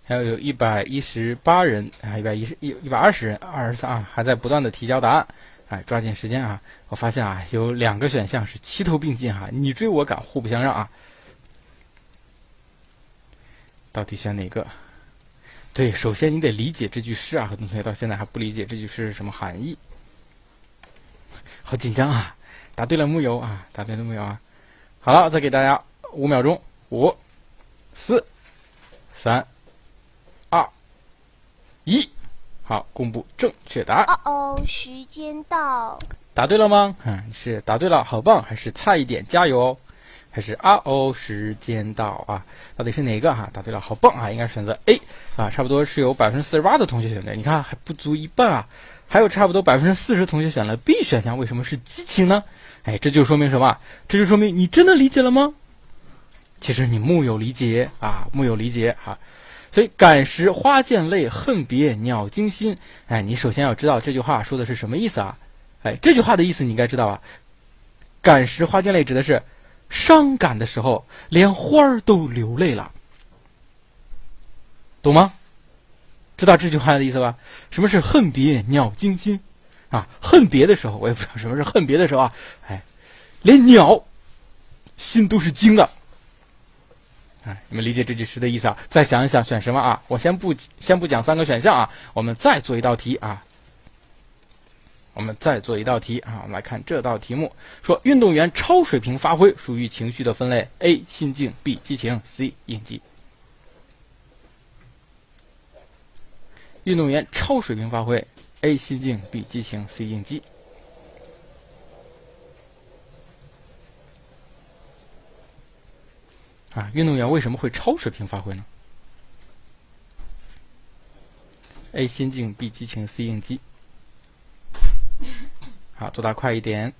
还有有一百一十八人啊，一百一十一一百二十人，二十三啊，还在不断的提交答案，哎，抓紧时间啊！我发现啊，有两个选项是齐头并进哈，你追我赶，互不相让啊！到底选哪个？对，首先你得理解这句诗啊，很多同学到现在还不理解这句诗是什么含义，好紧张啊！答对了木有啊？答对了木有啊？好了，再给大家五秒钟，五、四、三。二一，好，公布正确答案。哦哦，时间到。答对了吗？嗯，是答对了，好棒！还是差一点，加油哦！还是啊哦，时间到啊？到底是哪个哈？答对了，好棒啊！应该选择 A 啊，差不多是有百分之四十八的同学选对，你看还不足一半啊，还有差不多百分之四十同学选了 B 选项，为什么是激情呢？哎，这就说明什么？这就说明你真的理解了吗？其实你木有理解啊，木有理解哈。所以，感时花溅泪，恨别鸟惊心。哎，你首先要知道这句话说的是什么意思啊？哎，这句话的意思你应该知道啊。感时花溅泪指的是伤感的时候，连花儿都流泪了，懂吗？知道这句话的意思吧？什么是恨别鸟惊心？啊，恨别的时候，我也不知道什么是恨别的时候啊。哎，连鸟心都是惊的。哎，你们理解这句诗的意思啊？再想一想选什么啊？我先不先不讲三个选项啊，我们再做一道题啊。我们再做一道题啊，我们来看这道题目，说运动员超水平发挥属于情绪的分类：A. 心境，B. 激情，C. 应激。运动员超水平发挥：A. 心境，B. 激情，C. 应激。啊，运动员为什么会超水平发挥呢？A 心境，B 激情，C 应激。好，作答快一点。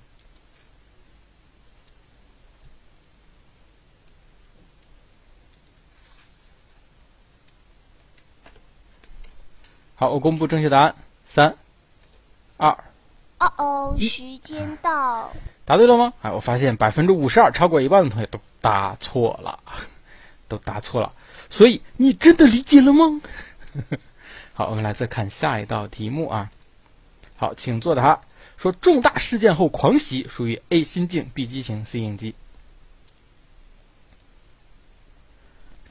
好，我公布正确答案，三、二。哦哦，时间到。答对了吗？哎，我发现百分之五十二，超过一半的同学都。答错了，都答错了，所以你真的理解了吗？好，我们来再看下一道题目啊。好，请作答。说重大事件后狂喜属于 A 心境，B 激情，C 应激。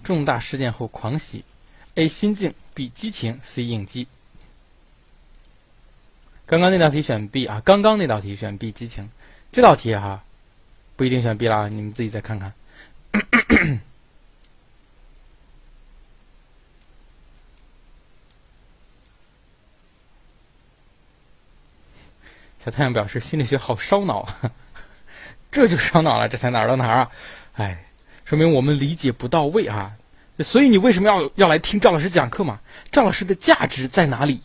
重大事件后狂喜，A 心境，B 激情，C 应激。刚刚那道题选 B 啊，刚刚那道题选 B 激情，这道题哈不一定选 B 了，你们自己再看看。小太阳表示心理学好烧脑啊，这就烧脑了，这才哪儿到哪儿啊？哎，说明我们理解不到位啊！所以你为什么要要来听赵老师讲课嘛？赵老师的价值在哪里？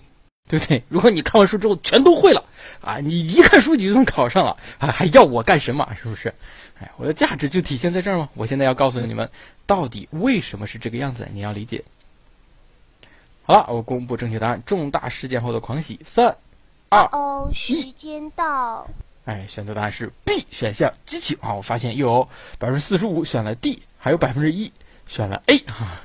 对不对？如果你看完书之后全都会了啊，你一看书你就能考上了啊，还要我干什么？是不是？哎，我的价值就体现在这儿吗？我现在要告诉你们，到底为什么是这个样子？你要理解。好了，我公布正确答案：重大事件后的狂喜。三、二、哦，时间到。哎，选择答案是 B 选项，激情啊！我发现又有百分之四十五选了 D，还有百分之一选了 A 哈。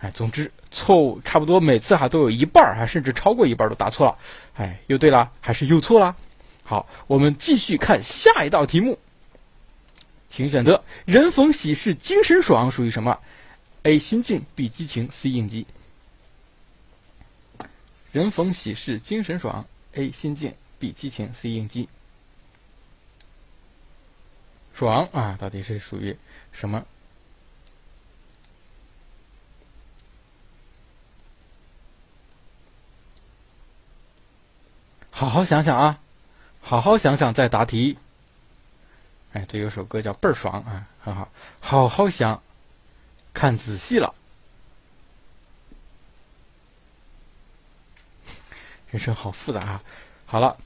哎，总之错误差不多每次哈都有一半儿哈，甚至超过一半都答错了。哎，又对了还是又错了？好，我们继续看下一道题目。请选择“人逢喜事精神爽”属于什么？A. 心境 B. 激情 C. 应激。人逢喜事精神爽，A. 心境 B. 激情 C. 应激。爽啊，到底是属于什么？好好想想啊好好想想再答题。哎这有首歌叫倍儿爽啊很好。好好想看仔细了。人生好复杂啊。好了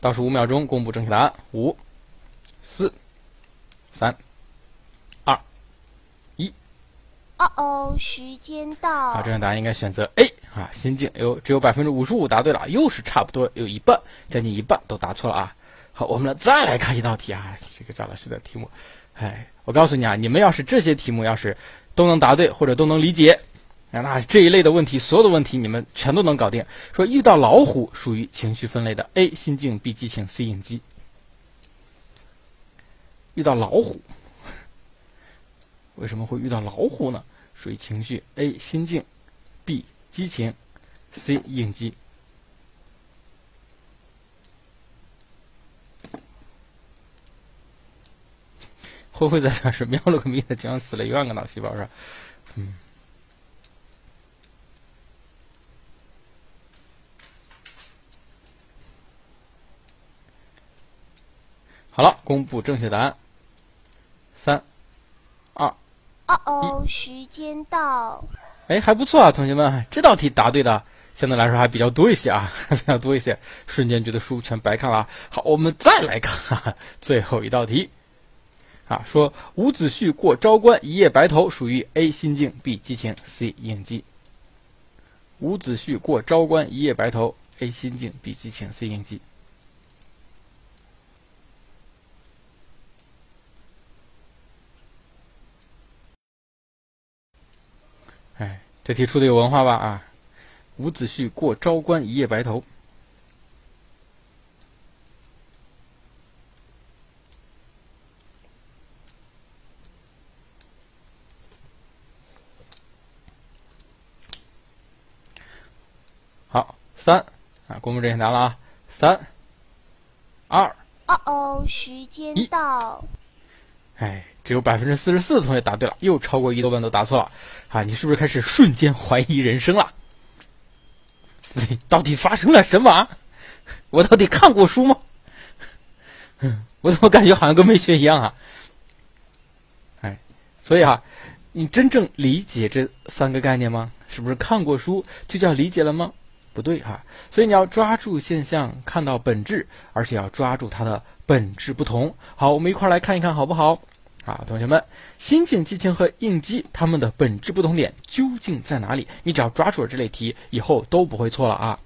倒数五秒钟公布正确答案。五四三哦哦，时间到。好，正确答案应该选择 A 啊，心境。有只有百分之五十五答对了，又是差不多有一半，将近一半都答错了啊。好，我们来再来看一道题啊，这个赵老师的题目。哎，我告诉你啊，你们要是这些题目要是都能答对或者都能理解。那这一类的问题，所有的问题你们全都能搞定。说遇到老虎属于情绪分类的，A 心境，B 激情，C 应激。遇到老虎，为什么会遇到老虎呢？属于情绪，A 心境，B 激情，C 应激。会不会在这是瞄了个咪的，就像死了一万个脑细胞是吧？嗯。好了，公布正确答案。三、二、哦哦，时间到。哎，还不错啊，同学们，这道题答对的相对来说还比较多一些啊，比较多一些。瞬间觉得书全白看了。好，我们再来看最后一道题。啊，说伍子胥过昭关一夜白头，属于 A 心境，B 激情，C 应激。伍子胥过昭关一夜白头，A 心境，B 激情，C 应激。哎，这题出的有文化吧？啊，伍子胥过昭关一夜白头。好，三啊，公布正确答案了啊！三、二。哦哦，时间到。哎。只有百分之四十四的同学答对了，又超过一多半都答错了，啊，你是不是开始瞬间怀疑人生了？到底发生了什么？我到底看过书吗？我怎么感觉好像跟没学一样啊？哎，所以啊，你真正理解这三个概念吗？是不是看过书就叫理解了吗？不对哈，所以你要抓住现象，看到本质，而且要抓住它的本质不同。好，我们一块来看一看，好不好？啊，同学们，心境、激情和应激，它们的本质不同点究竟在哪里？你只要抓住了这类题，以后都不会错了啊。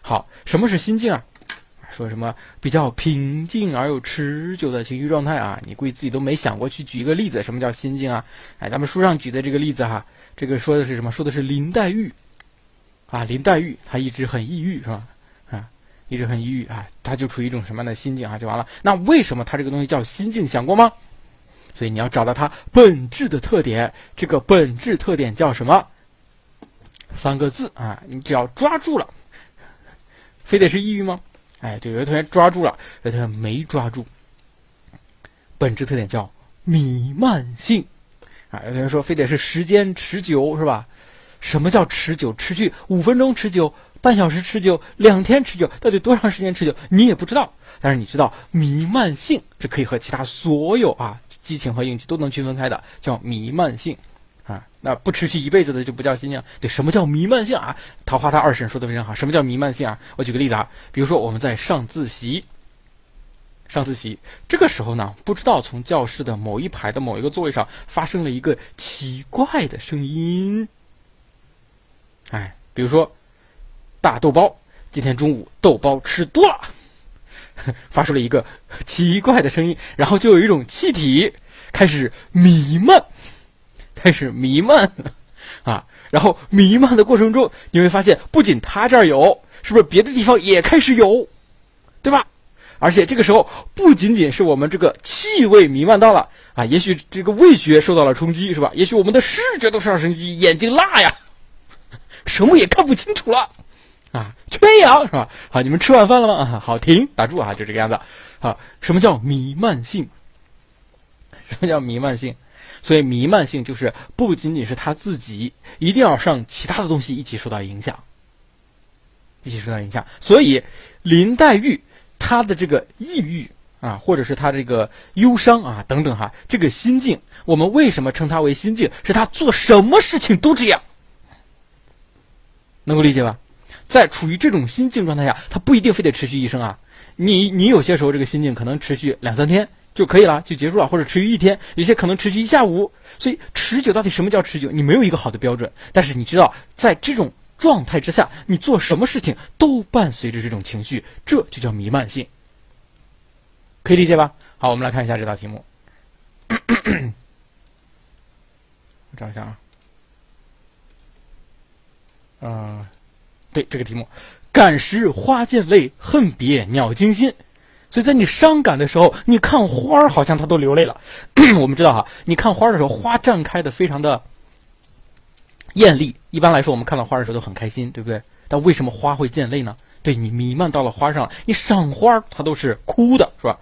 好，什么是心境啊？说什么比较平静而又持久的情绪状态啊？你估计自己都没想过去举一个例子，什么叫心境啊？哎，咱们书上举的这个例子哈，这个说的是什么？说的是林黛玉啊，林黛玉她一直很抑郁是吧？啊，一直很抑郁啊，她就处于一种什么样的心境啊？就完了。那为什么她这个东西叫心境？想过吗？所以你要找到它本质的特点，这个本质特点叫什么？三个字啊，你只要抓住了，非得是抑郁吗？哎，对，有的同学抓住了，有的同学没抓住。本质特点叫弥漫性，啊，有的人说非得是时间持久是吧？什么叫持久？持续五分钟持久，半小时持久，两天持久，到底多长时间持久？你也不知道。但是你知道弥漫性是可以和其他所有啊激情和应激都能区分开的，叫弥漫性，啊，那不持续一辈子的就不叫心境。对，什么叫弥漫性啊？桃花他二婶说的非常好。什么叫弥漫性啊？我举个例子啊，比如说我们在上自习，上自习这个时候呢，不知道从教室的某一排的某一个座位上发生了一个奇怪的声音，哎，比如说大豆包，今天中午豆包吃多了。发出了一个奇怪的声音，然后就有一种气体开始弥漫，开始弥漫，啊，然后弥漫的过程中，你会发现，不仅他这儿有，是不是别的地方也开始有，对吧？而且这个时候，不仅仅是我们这个气味弥漫到了啊，也许这个味觉受到了冲击，是吧？也许我们的视觉都受到冲击，眼睛辣呀，什么也看不清楚了。啊，缺氧是吧？好，你们吃晚饭了吗？啊，好，停，打住啊，就这个样子。好，什么叫弥漫性？什么叫弥漫性？所以弥漫性就是不仅仅是他自己，一定要让其他的东西一起受到影响，一起受到影响。所以林黛玉她的这个抑郁啊，或者是她这个忧伤啊等等哈，这个心境，我们为什么称它为心境？是她做什么事情都这样，能够理解吧？在处于这种心境状态下，它不一定非得持续一生啊。你你有些时候这个心境可能持续两三天就可以了，就结束了，或者持续一天，有些可能持续一下午。所以持久到底什么叫持久？你没有一个好的标准。但是你知道，在这种状态之下，你做什么事情都伴随着这种情绪，这就叫弥漫性。可以理解吧？好，我们来看一下这道题目。我找一下啊。嗯，对这个题目，感时花溅泪，恨别鸟惊心。所以在你伤感的时候，你看花儿好像它都流泪了。我们知道哈，你看花的时候，花绽开的非常的艳丽。一般来说，我们看到花的时候都很开心，对不对？但为什么花会溅泪呢？对你弥漫到了花上，你赏花它都是哭的，是吧？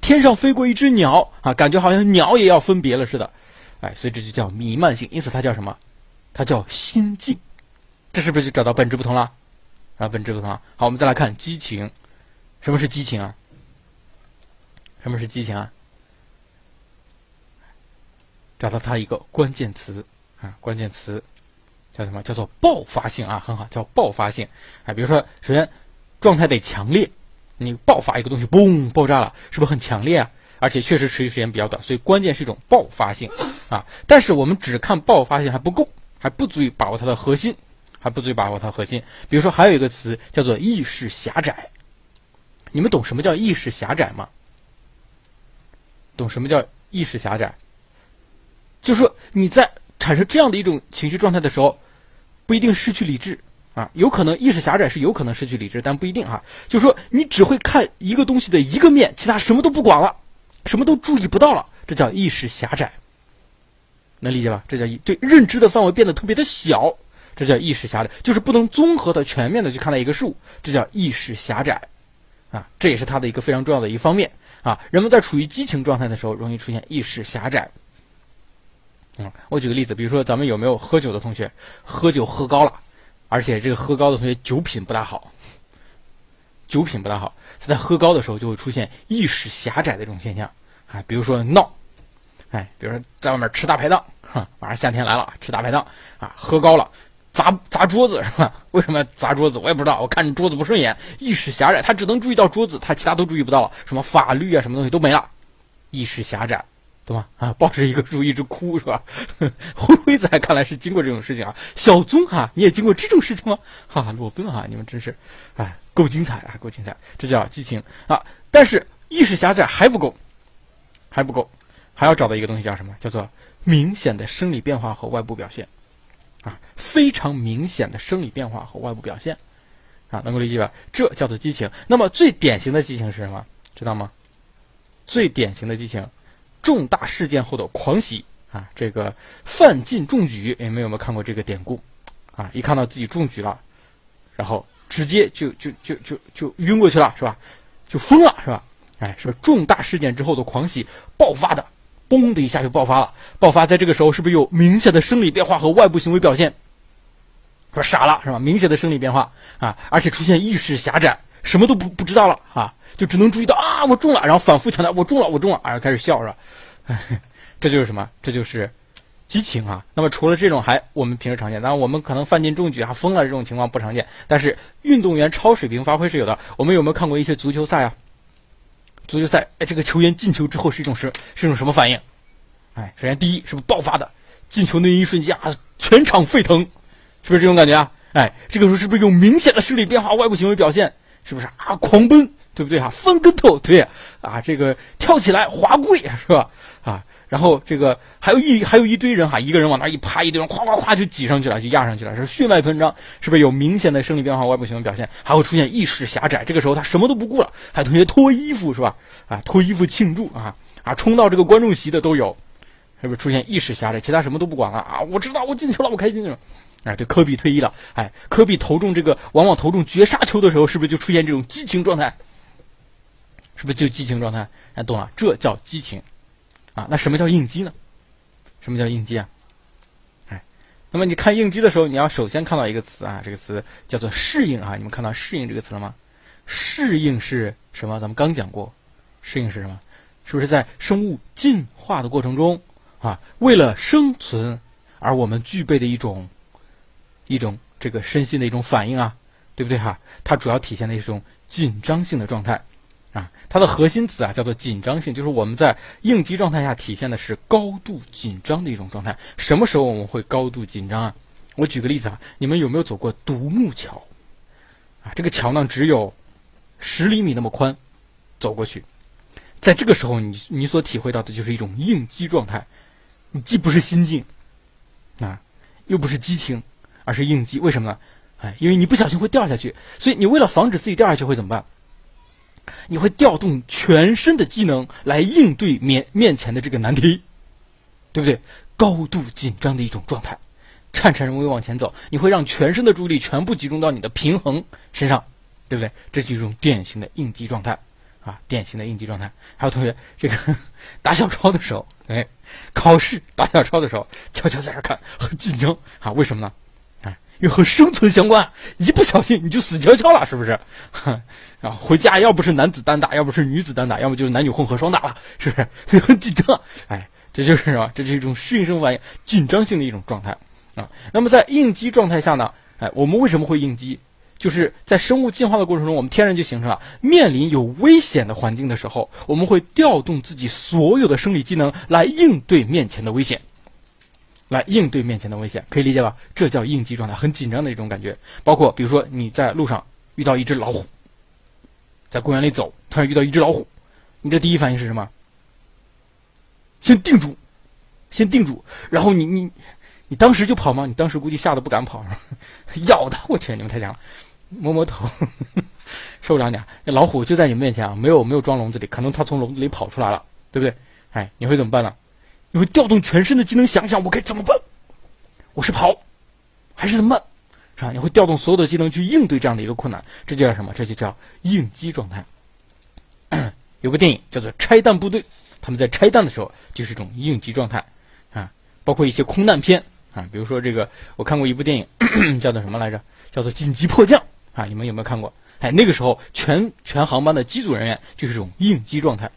天上飞过一只鸟啊，感觉好像鸟也要分别了似的。哎，所以这就叫弥漫性，因此它叫什么？它叫心境。这是不是就找到本质不同了？啊，本质不同。好，我们再来看激情。什么是激情啊？什么是激情啊？找到它一个关键词啊，关键词叫什么？叫做爆发性啊，很好，叫爆发性。哎，比如说，首先状态得强烈，你爆发一个东西，嘣，爆炸了，是不是很强烈啊？而且确实持续时间比较短，所以关键是一种爆发性啊。但是我们只看爆发性还不够，还不足以把握它的核心。还不足以把握它核心。比如说，还有一个词叫做意识狭窄。你们懂什么叫意识狭窄吗？懂什么叫意识狭窄？就是说你在产生这样的一种情绪状态的时候，不一定失去理智啊，有可能意识狭窄是有可能失去理智，但不一定哈。就是说你只会看一个东西的一个面，其他什么都不管了，什么都注意不到了，这叫意识狭窄。能理解吧？这叫一对认知的范围变得特别的小。这叫意识狭窄，就是不能综合的、全面的去看待一个事物，这叫意识狭窄，啊，这也是它的一个非常重要的一方面啊。人们在处于激情状态的时候，容易出现意识狭窄。嗯，我举个例子，比如说咱们有没有喝酒的同学，喝酒喝高了，而且这个喝高的同学酒品不大好，酒品不大好，他在喝高的时候就会出现意识狭窄的这种现象啊，比如说闹，哎，比如说在外面吃大排档，哈，马上夏天来了，吃大排档啊，喝高了。砸砸桌子是吧？为什么砸桌子？我也不知道。我看你桌子不顺眼，意识狭窄，他只能注意到桌子，他其他都注意不到了。什么法律啊，什么东西都没了，意识狭窄，懂吗？啊，抱着一个书一直哭是吧？灰灰仔看来是经过这种事情啊。小宗哈，你也经过这种事情吗？哈 哈，裸奔哈，你们真是，哎，够精彩啊，够精彩。这叫激情啊。但是意识狭窄还不够，还不够，还要找到一个东西叫什么？叫做明显的生理变化和外部表现。啊，非常明显的生理变化和外部表现，啊，能够理解吧？这叫做激情。那么最典型的激情是什么？知道吗？最典型的激情，重大事件后的狂喜啊！这个范进中举，你们有没有看过这个典故？啊，一看到自己中举了，然后直接就就就就就晕过去了，是吧？就疯了，是吧？哎，是重大事件之后的狂喜爆发的。嘣的一下就爆发了，爆发在这个时候是不是有明显的生理变化和外部行为表现？说傻了是吧？明显的生理变化啊，而且出现意识狭窄，什么都不不知道了啊，就只能注意到啊我中了，然后反复强调我中了我中了，然后开始笑是吧？这就是什么？这就是激情啊。那么除了这种还我们平时常见，当然我们可能犯进中举啊疯了这种情况不常见，但是运动员超水平发挥是有的。我们有没有看过一些足球赛啊？足球赛，哎，这个球员进球之后是一种什是一种什么反应？哎，首先第一是不是爆发的？进球那一瞬间啊，全场沸腾，是不是这种感觉啊？哎，这个时候是不是有明显的生理变化、外部行为表现？是不是啊？狂奔，对不对啊？翻跟头，对啊，这个跳起来滑跪，是吧？啊。然后这个还有一还有一堆人哈，一个人往那一趴，一堆人咵咵咵就挤上去了，就压上去了，是血脉喷张，是不是有明显的生理变化、外部行为表现？还会出现意识狭窄，这个时候他什么都不顾了，还有同学脱衣服是吧？啊，脱衣服庆祝啊啊，冲到这个观众席的都有，是不是出现意识狭窄？其他什么都不管了啊！我知道我进球了，我开心了。哎，对，科比退役了，哎，科比投中这个往往投中绝杀球的时候，是不是就出现这种激情状态？是不是就激情状态？哎，懂了，这叫激情啊。那什么叫应激呢？什么叫应激啊？哎，那么你看应激的时候，你要首先看到一个词啊，这个词叫做适应啊。你们看到适应这个词了吗？适应是什么？咱们刚讲过，适应是什么？是不是在生物进化的过程中啊，为了生存而我们具备的一种一种这个身心的一种反应啊？对不对哈？它主要体现的一种紧张性的状态，啊，它的核心词啊叫做紧张性，就是我们在应激状态下体现的是高度紧张的一种状态。什么时候我们会高度紧张啊？我举个例子啊，你们有没有走过独木桥？啊，这个桥呢只有十厘米那么宽，走过去，在这个时候，你你所体会到的就是一种应激状态，你既不是心境，啊，又不是激情，而是应激。为什么呢？哎，因为你不小心会掉下去，所以你为了防止自己掉下去会怎么办？你会调动全身的机能来应对面面前的这个难题，对不对？高度紧张的一种状态。颤颤巍巍往前走，你会让全身的注意力全部集中到你的平衡身上，对不对？这是一种典型的应激状态啊，典型的应激状态。还有同学，这个 打小抄的时候，哎，考试打小抄的时候，悄悄在这看，很紧张啊。为什么呢？啊，因为和生存相关，一不小心你就死翘翘了，是不是？然后，回家要不是男子单打，要不是女子单打，要么就是男女混合双打了，是不是？很紧张。哎，这就是什么？这是一种适应生反应，紧张性的一种状态。啊，那么在应激状态下呢？哎，我们为什么会应激？就是在生物进化的过程中，我们天然就形成了面临有危险的环境的时候，我们会调动自己所有的生理机能来应对面前的危险，来应对面前的危险，可以理解吧？这叫应激状态，很紧张的一种感觉。包括比如说你在路上遇到一只老虎，在公园里走，突然遇到一只老虎，你的第一反应是什么？先定住，先定住，然后你你。你当时就跑吗？你当时估计吓得不敢跑，咬的，我天，你们太强了！摸摸头，受不了你啊！那老虎就在你面前啊，没有没有装笼子里，可能它从笼子里跑出来了，对不对？哎，你会怎么办呢？你会调动全身的机能，想想我该怎么办？我是跑，还是怎么办？是吧？你会调动所有的机能去应对这样的一个困难，这就叫什么？这就叫应激状态。有个电影叫做《拆弹部队》，他们在拆弹的时候就是一种应激状态啊，包括一些空难片。啊，比如说这个，我看过一部电影，叫做什么来着？叫做《紧急迫降》啊，你们有没有看过？哎，那个时候全全航班的机组人员就是这种应激状态，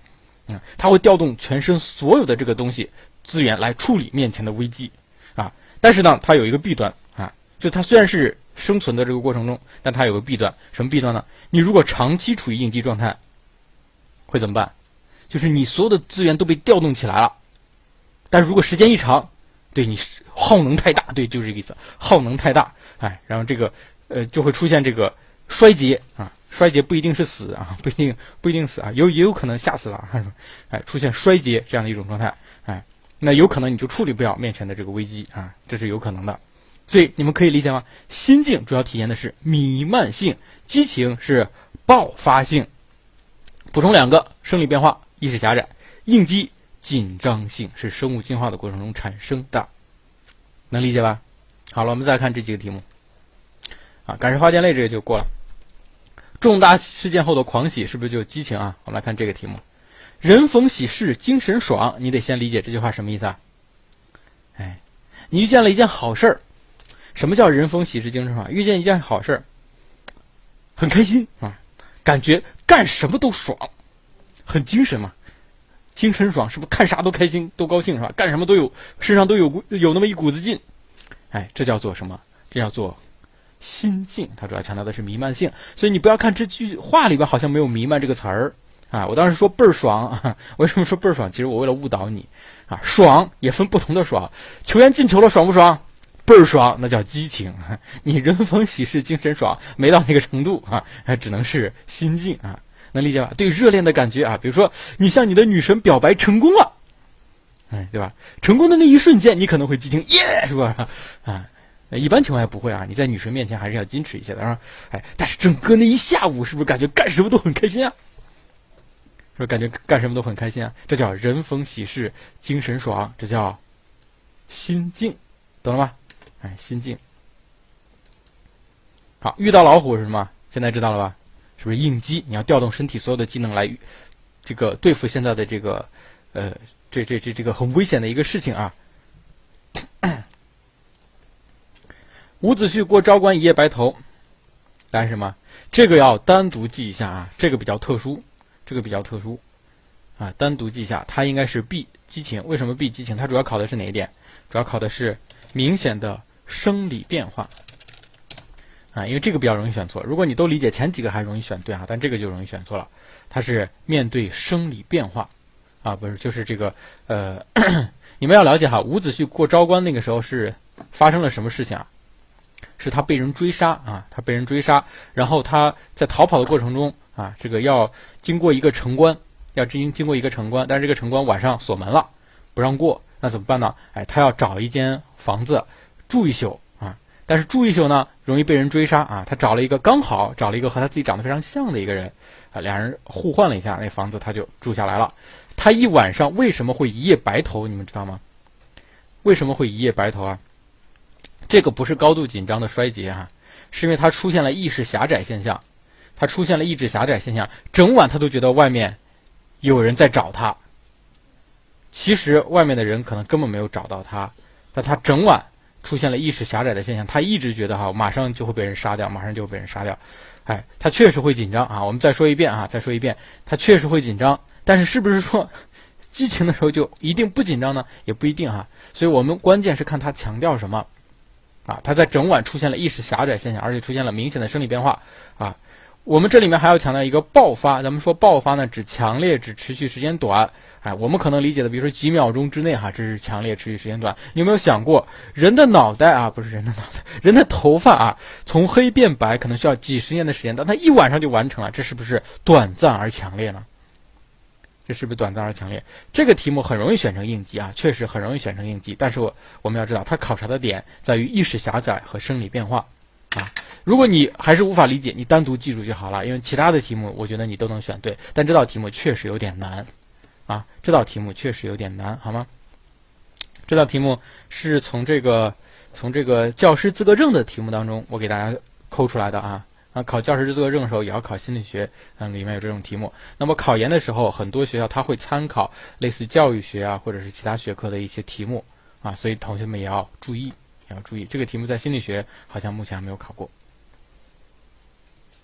嗯，他会调动全身所有的这个东西资源来处理面前的危机，啊，但是呢，它有一个弊端啊，就它虽然是生存的这个过程中，但它有个弊端，什么弊端呢？你如果长期处于应激状态，会怎么办？就是你所有的资源都被调动起来了，但如果时间一长，对你耗能太大，对，就是这个意思，耗能太大，哎，然后这个呃就会出现这个衰竭啊，衰竭不一定是死啊，不一定不一定死啊，有也有可能吓死了，哎，出现衰竭这样的一种状态，哎，那有可能你就处理不了面前的这个危机啊，这是有可能的，所以你们可以理解吗？心境主要体现的是弥漫性，激情是爆发性，补充两个生理变化，意识狭窄，应激。紧张性是生物进化的过程中产生的，能理解吧？好了，我们再看这几个题目。啊，感受花溅泪这个就过了。重大事件后的狂喜是不是就激情啊？我们来看这个题目：人逢喜事精神爽。你得先理解这句话什么意思啊？哎，你遇见了一件好事儿。什么叫人逢喜事精神爽？遇见一件好事儿，很开心啊，感觉干什么都爽，很精神嘛。精神爽是不是看啥都开心都高兴是吧？干什么都有身上都有有那么一股子劲，哎，这叫做什么？这叫做心境。它主要强调的是弥漫性，所以你不要看这句话里边好像没有“弥漫”这个词儿啊。我当时说倍儿爽啊，为什么说倍儿爽？其实我为了误导你啊。爽也分不同的爽，球员进球了爽不爽？倍儿爽，那叫激情。你人逢喜事精神爽，没到那个程度啊，只能是心境啊。能理解吧？对热恋的感觉啊，比如说你向你的女神表白成功了，哎，对吧？成功的那一瞬间，你可能会激情，耶，是吧？啊，一般情况下不会啊。你在女神面前还是要矜持一些的，啊。哎，但是整个那一下午，是不是感觉干什么都很开心啊？是不是感觉干什么都很开心啊？这叫人逢喜事精神爽，这叫心境，懂了吗？哎，心境。好，遇到老虎是什么？现在知道了吧？是不是应激？你要调动身体所有的机能来，这个对付现在的这个，呃，这这这这个很危险的一个事情啊。伍子胥过昭关一夜白头，答案什么？这个要单独记一下啊，这个比较特殊，这个比较特殊啊，单独记一下，它应该是 B 激情。为什么 B 激情？它主要考的是哪一点？主要考的是明显的生理变化。啊，因为这个比较容易选错。如果你都理解前几个还容易选对啊，但这个就容易选错了。它是面对生理变化，啊，不是，就是这个呃，你们要了解哈，伍子胥过昭关那个时候是发生了什么事情啊？是他被人追杀啊，他被人追杀，然后他在逃跑的过程中啊，这个要经过一个城关，要经经过一个城关，但是这个城关晚上锁门了，不让过，那怎么办呢？哎，他要找一间房子住一宿啊。但是住一宿呢，容易被人追杀啊！他找了一个刚好找了一个和他自己长得非常像的一个人，啊，两人互换了一下，那房子他就住下来了。他一晚上为什么会一夜白头？你们知道吗？为什么会一夜白头啊？这个不是高度紧张的衰竭哈，是因为他出现了意识狭窄现象。他出现了意志狭窄现象，整晚他都觉得外面有人在找他。其实外面的人可能根本没有找到他，但他整晚。出现了意识狭窄的现象，他一直觉得哈，马上就会被人杀掉，马上就会被人杀掉，哎，他确实会紧张啊。我们再说一遍啊，再说一遍，他确实会紧张，但是是不是说 激情的时候就一定不紧张呢？也不一定哈。所以我们关键是看他强调什么啊。他在整晚出现了意识狭窄现象，而且出现了明显的生理变化啊。我们这里面还要强调一个爆发，咱们说爆发呢，指强烈，指持续时间短。哎，我们可能理解的，比如说几秒钟之内哈，这是强烈，持续时间短。你有没有想过，人的脑袋啊，不是人的脑袋，人的头发啊，从黑变白可能需要几十年的时间，但他一晚上就完成了，这是不是短暂而强烈呢？这是不是短暂而强烈？这个题目很容易选成应急啊，确实很容易选成应急。但是我我们要知道，它考察的点在于意识狭窄和生理变化啊。如果你还是无法理解，你单独记住就好了，因为其他的题目我觉得你都能选对，但这道题目确实有点难，啊，这道题目确实有点难，好吗？这道题目是从这个从这个教师资格证的题目当中我给大家抠出来的啊，啊，考教师资格证的时候也要考心理学，嗯，里面有这种题目。那么考研的时候，很多学校他会参考类似教育学啊或者是其他学科的一些题目啊，所以同学们也要注意，也要注意，这个题目在心理学好像目前还没有考过。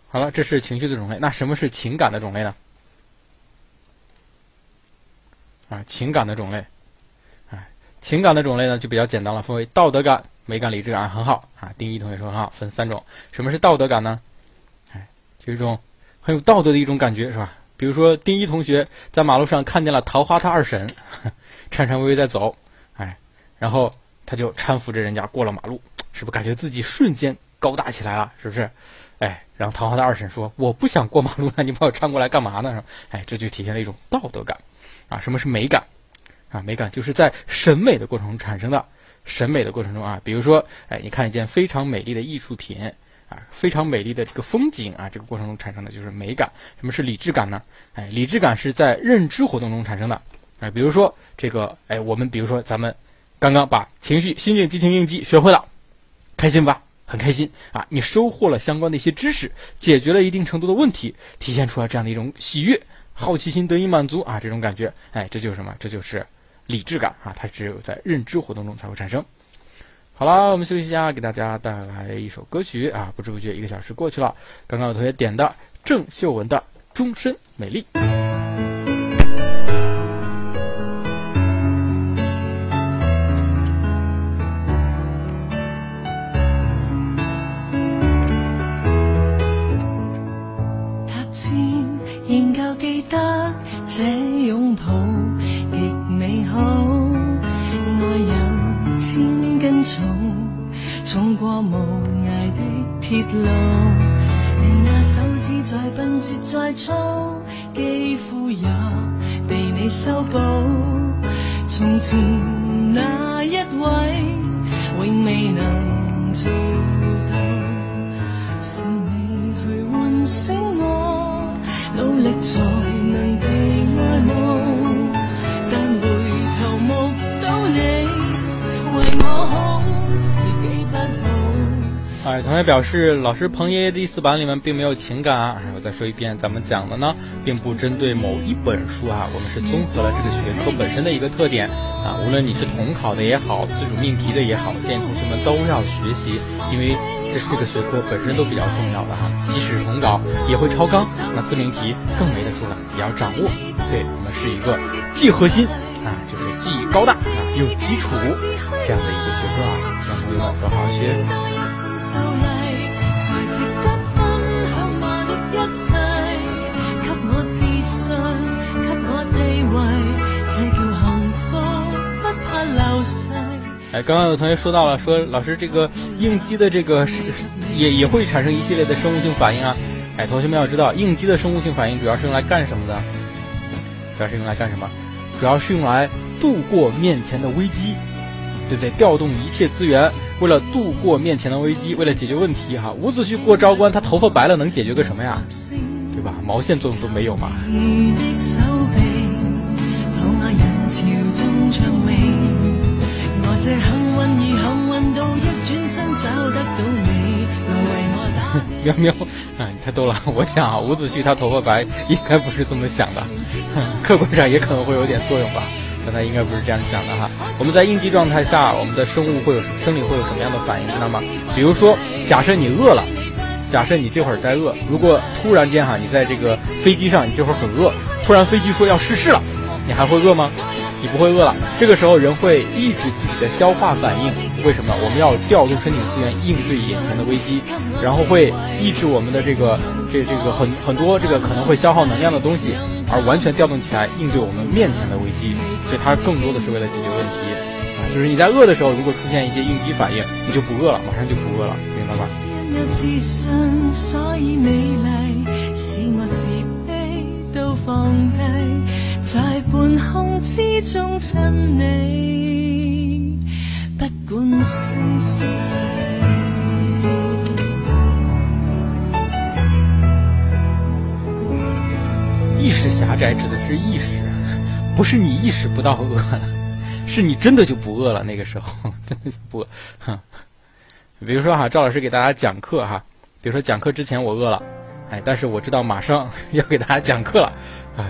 好了，这是情绪的种类。那什么是情感的种类呢？啊，情感的种类，哎，情感的种类呢就比较简单了，分为道德感、美感、理智感，很好啊。丁一同学说很好，分三种。什么是道德感呢？有，一种很有道德的一种感觉，是吧？比如说丁一同学在马路上看见了桃花他二婶 颤颤巍巍在走，哎，然后他就搀扶着人家过了马路，是不是感觉自己瞬间高大起来了？是不是？哎，然后桃花的二婶说：“我不想过马路那，你把我搀过来干嘛呢？”是吧哎，这就体现了一种道德感，啊，什么是美感？啊，美感就是在审美的过程中产生的。审美的过程中啊，比如说，哎，你看一件非常美丽的艺术品，非常美丽的这个风景啊，这个过程中产生的就是美感。什么是理智感呢？哎，理智感是在认知活动中产生的。哎，比如说这个，哎，我们比如说咱们刚刚把情绪、心境、激情、应激学会了，开心吧？很开心啊！你收获了相关的一些知识，解决了一定程度的问题，体现出来这样的一种喜悦、好奇心得以满足啊！这种感觉，哎，这就是什么？这就是理智感啊！它只有在认知活动中才会产生。好了，我们休息一下，给大家带来一首歌曲啊！不知不觉一个小时过去了，刚刚有同学点的郑秀文的《终身美丽》。千根草，冲过无涯的铁路。你那手指再笨拙再粗，肌肤也被你修补。从前那一位，永未能做到，是你去唤醒我，努力在。哎，同学表示，老师彭爷爷第四版里面并没有情感啊。我再说一遍，咱们讲的呢，并不针对某一本书啊，我们是综合了这个学科本身的一个特点啊。无论你是统考的也好，自主命题的也好，建议同学们都要学习，因为这是这个学科本身都比较重要的哈。即使统考也会超纲，那自命题更没得说了，也要掌握。对我们是一个既核心啊，就是既高大啊又基础这样的一个学科啊，让同学们都好好学。才值得分享我的一切。给我自信，给我地位，这叫不怕。哎，刚刚有同学说到了，说老师这个应激的这个也也会产生一系列的生物性反应啊。哎，同学们要知道，应激的生物性反应主要是用来干什么的？主要是用来干什么？主要是用来度过面前的危机。对不对？调动一切资源，为了度过面前的危机，为了解决问题哈。伍子胥过昭关，他头发白了，能解决个什么呀？对吧？毛线作用都没有嘛。喵喵，啊，你太逗了！我想啊，伍子胥他头发白，应该不是这么想的，客观上也可能会有点作用吧，刚才应该不是这样讲的哈。我们在应激状态下，我们的生物会有生理会有什么样的反应，知道吗？比如说，假设你饿了，假设你这会儿在饿，如果突然间哈，你在这个飞机上，你这会儿很饿，突然飞机说要失事了，你还会饿吗？你不会饿了，这个时候人会抑制自己的消化反应，为什么？我们要调动身体资源应对眼前的危机，然后会抑制我们的这个这这个很很多这个可能会消耗能量的东西，而完全调动起来应对我们面前的危机，所以它更多的是为了解决问题啊，就是你在饿的时候，如果出现一些应激反应，你就不饿了，马上就不饿了，明白吗？在半空之中亲你，不管生死。意识狭窄指的是意识，不是你意识不到饿了，是你真的就不饿了。那个时候真的就不饿。比如说哈，赵老师给大家讲课哈，比如说讲课之前我饿了，哎，但是我知道马上 要给大家讲课了，哎。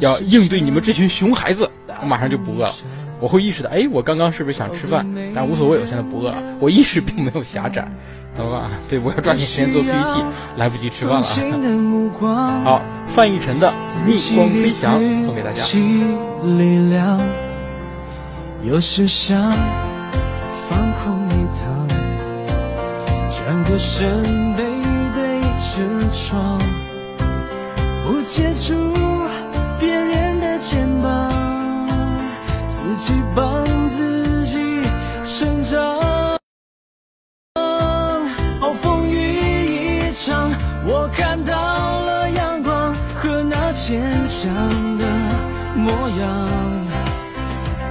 要应对你们这群熊孩子，我马上就不饿了。我会意识到，哎，我刚刚是不是想吃饭？但无所谓，我现在不饿了。我意识并没有狭窄，懂吧？对，我要抓紧时间做 PPT，来不及吃饭了。好，范逸臣的《逆光飞翔》送给大家。有时想放空一趟，转过身背对着窗，不接触。别人的肩膀，自己帮自己成长。暴风雨一场，我看到了阳光和那坚强的模样。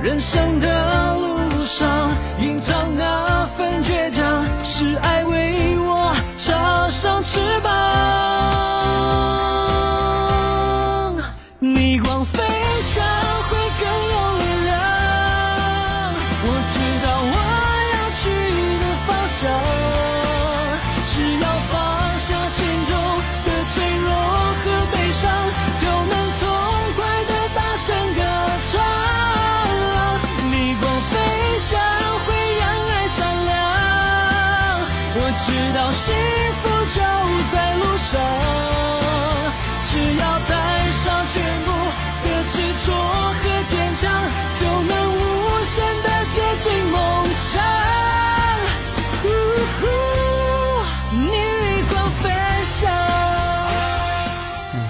人生的路上，隐藏那份倔强，是爱为我插上翅膀。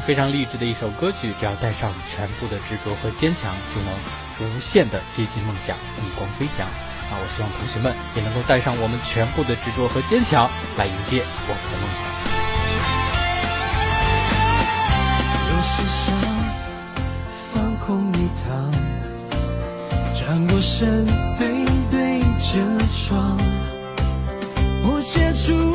非常励志的一首歌曲，只要带上全部的执着和坚强，就能无限的接近梦想，逆光飞翔。那，我希望同学们也能够带上我们全部的执着和坚强，来迎接我们的梦想。有时想。转过身，背对着窗，我接触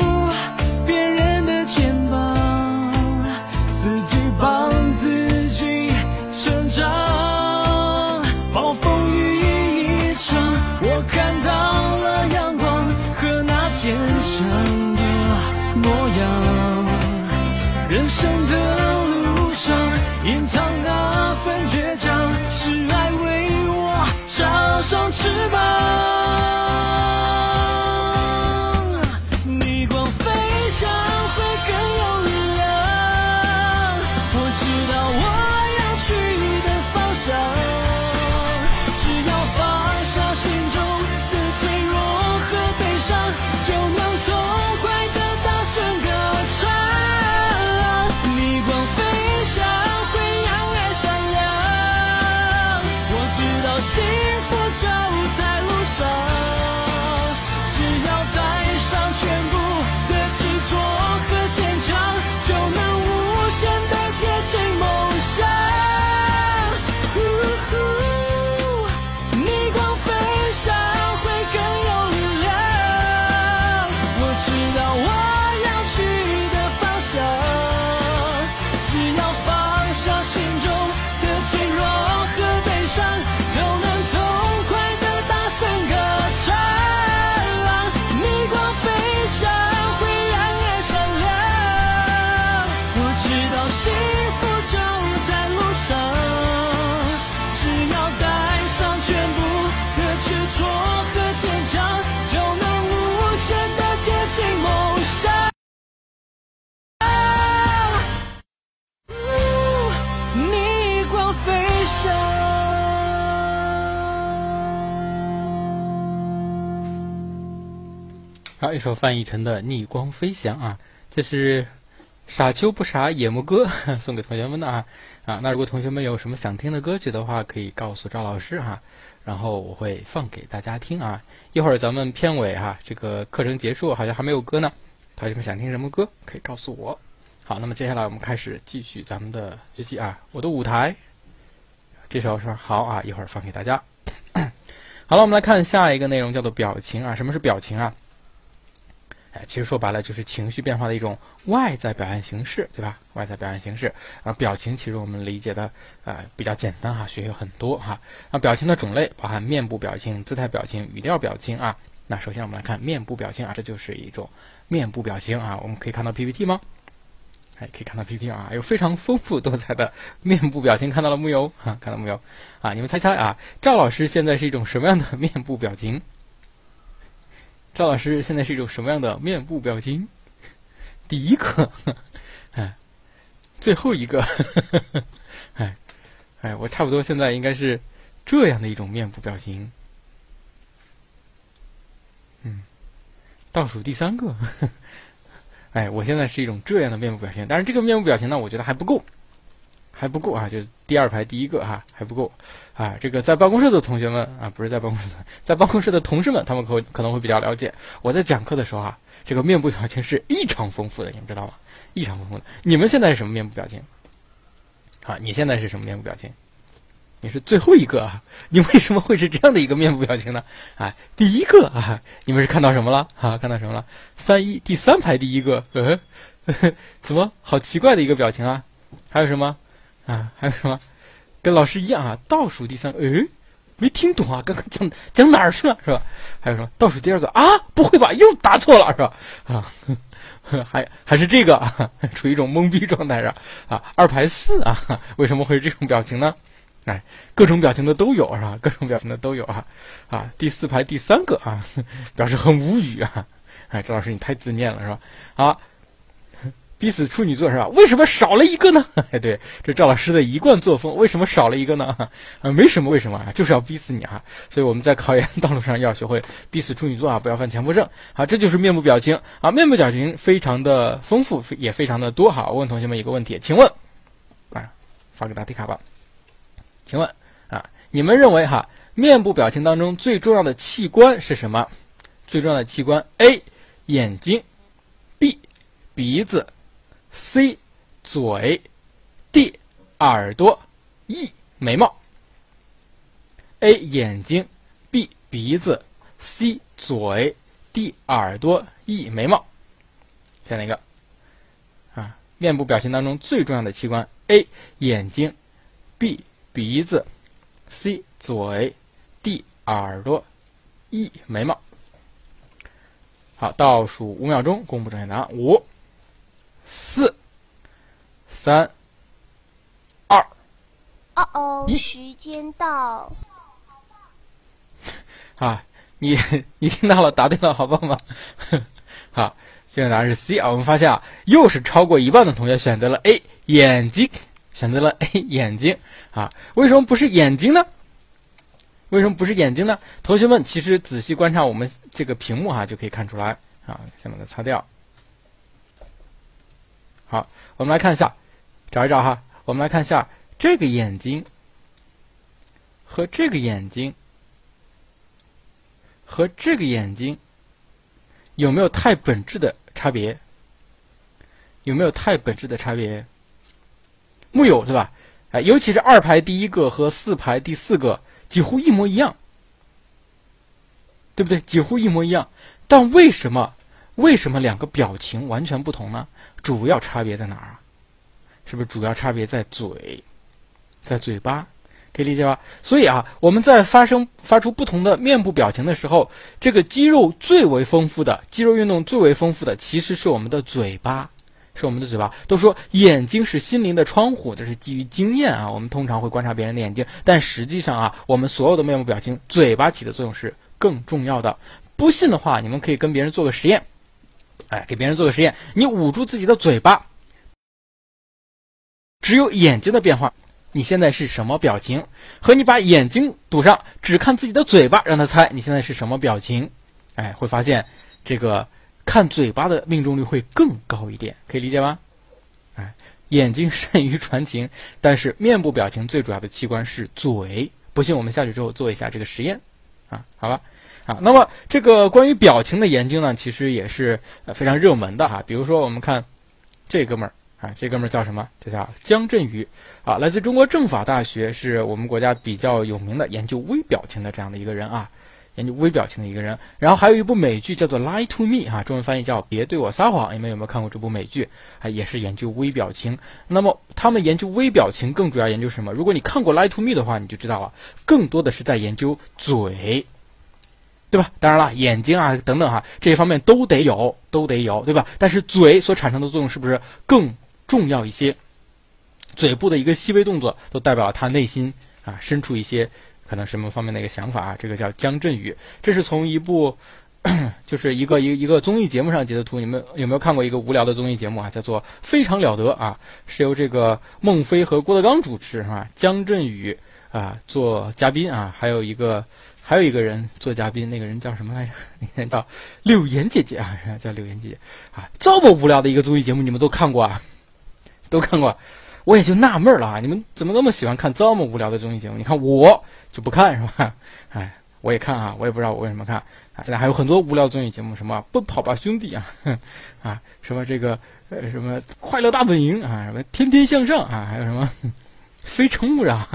一首范逸臣的《逆光飞翔》啊，这是傻秋不傻野木歌 送给同学们的啊啊。那如果同学们有什么想听的歌曲的话，可以告诉赵老师哈，然后我会放给大家听啊。一会儿咱们片尾哈，这个课程结束好像还没有歌呢，同学们想听什么歌可以告诉我。好，那么接下来我们开始继续咱们的学习啊。我的舞台，这首是好啊，一会儿放给大家。好了，我们来看下一个内容，叫做表情啊。什么是表情啊？其实说白了就是情绪变化的一种外在表现形式，对吧？外在表现形式啊，表情其实我们理解的啊比较简单哈，学有很多哈。那表情的种类包含面部表情、姿态表情、语调表情啊。那首先我们来看面部表情啊，这就是一种面部表情啊。我们可以看到 PPT 吗？哎，可以看到 PPT 啊，有非常丰富多彩的 面部表情，看到了木有？哈，看到木有？啊，你们猜猜啊，赵老师现在是一种什么样的面部表情？赵老师现在是一种什么样的面部表情？第一个，哎，最后一个，哎，哎，我差不多现在应该是这样的一种面部表情。嗯，倒数第三个，哎，我现在是一种这样的面部表情，但是这个面部表情呢，我觉得还不够。还不够啊，就第二排第一个哈，还不够啊。这个在办公室的同学们啊，不是在办公室，在办公室的同事们，他们可可能会比较了解。我在讲课的时候啊，这个面部表情是异常丰富的，你们知道吗？异常丰富的。你们现在是什么面部表情？啊，你现在是什么面部表情？你是最后一个啊？你为什么会是这样的一个面部表情呢？啊，第一个啊，你们是看到什么了？啊，看到什么了？三一第三排第一个，呃，怎么好奇怪的一个表情啊？还有什么？啊，还有什么？跟老师一样啊，倒数第三，哎，没听懂啊，刚刚讲讲哪儿去了是吧？还有什么？倒数第二个啊，不会吧？又答错了是吧？啊，还还是这个啊，处于一种懵逼状态上啊。二排四啊，为什么会是这种表情呢？哎，各种表情的都有是吧？各种表情的都有啊啊。第四排第三个啊，表示很无语啊。哎，赵老师你太自恋了是吧？好。逼死处女座是吧？为什么少了一个呢？哎，对，这赵老师的一贯作风。为什么少了一个呢？啊，没什么，为什么啊？就是要逼死你啊！所以我们在考研道路上要学会逼死处女座啊，不要犯强迫症啊！这就是面部表情啊，面部表情非常的丰富，也非常的多哈。我问同学们一个问题，请问，啊，发个答题卡吧。请问啊，你们认为哈，面部表情当中最重要的器官是什么？最重要的器官：A. 眼睛，B. 鼻子。C 嘴，D 耳朵，E 眉毛。A 眼睛，B 鼻子，C 嘴，D 耳朵，E 眉毛。选哪个？啊，面部表情当中最重要的器官：A 眼睛，B 鼻子，C 嘴，D 耳朵，E 眉毛。好，倒数五秒钟，公布正确答案。五。四、三、二。哦哦，时间到。啊，你你听到了，答对了，好棒棒！好，现在答案是 C 啊。我们发现啊，又是超过一半的同学选择了 A 眼睛，选择了 A 眼睛啊。为什么不是眼睛呢？为什么不是眼睛呢？同学们，其实仔细观察我们这个屏幕哈，就可以看出来啊。先把它擦掉。好，我们来看一下，找一找哈。我们来看一下这个眼睛和这个眼睛和这个眼睛有没有太本质的差别？有没有太本质的差别？木有，对吧？哎，尤其是二排第一个和四排第四个几乎一模一样，对不对？几乎一模一样。但为什么？为什么两个表情完全不同呢？主要差别在哪儿啊？是不是主要差别在嘴，在嘴巴？可以理解吧？所以啊，我们在发生发出不同的面部表情的时候，这个肌肉最为丰富的肌肉运动最为丰富的，其实是我们的嘴巴，是我们的嘴巴。都说眼睛是心灵的窗户，这是基于经验啊。我们通常会观察别人的眼睛，但实际上啊，我们所有的面部表情，嘴巴起的作用是更重要的。不信的话，你们可以跟别人做个实验。哎，给别人做个实验，你捂住自己的嘴巴，只有眼睛的变化，你现在是什么表情？和你把眼睛堵上，只看自己的嘴巴，让他猜你现在是什么表情？哎，会发现这个看嘴巴的命中率会更高一点，可以理解吗？哎，眼睛善于传情，但是面部表情最主要的器官是嘴。不信，我们下去之后做一下这个实验，啊，好了，啊，那么这个关于表情的研究呢，其实也是非常热门的哈。比如说，我们看这哥们儿啊，这哥们儿叫什么？这叫姜振宇啊，来自中国政法大学，是我们国家比较有名的研究微表情的这样的一个人啊。研究微表情的一个人，然后还有一部美剧叫做《Lie to Me》哈，中文翻译叫《别对我撒谎》，你们有没有看过这部美剧？啊，也是研究微表情。那么他们研究微表情更主要研究什么？如果你看过《Lie to Me》的话，你就知道了，更多的是在研究嘴，对吧？当然了，眼睛啊等等哈，这些方面都得有，都得有，对吧？但是嘴所产生的作用是不是更重要一些？嘴部的一个细微动作，都代表了他内心啊深处一些。可能什么方面的一个想法啊？这个叫姜振宇，这是从一部，就是一个一一个综艺节目上截的图。你们有没有看过一个无聊的综艺节目啊？叫做《非常了得》啊，是由这个孟非和郭德纲主持，是吧？姜振宇啊做嘉宾啊，还有一个还有一个人做嘉宾，那个人叫什么来着？那个人叫柳岩姐姐啊，叫柳岩姐姐啊。这么无聊的一个综艺节目，你们都看过啊？都看过。我也就纳闷了啊，你们怎么那么喜欢看这么无聊的综艺节目？你看我就不看是吧？哎，我也看啊，我也不知道我为什么看啊。现在还有很多无聊综艺节目，什么奔跑吧兄弟啊，啊，什么这个呃什么快乐大本营啊，什么天天向上啊，还有什么 非诚勿扰，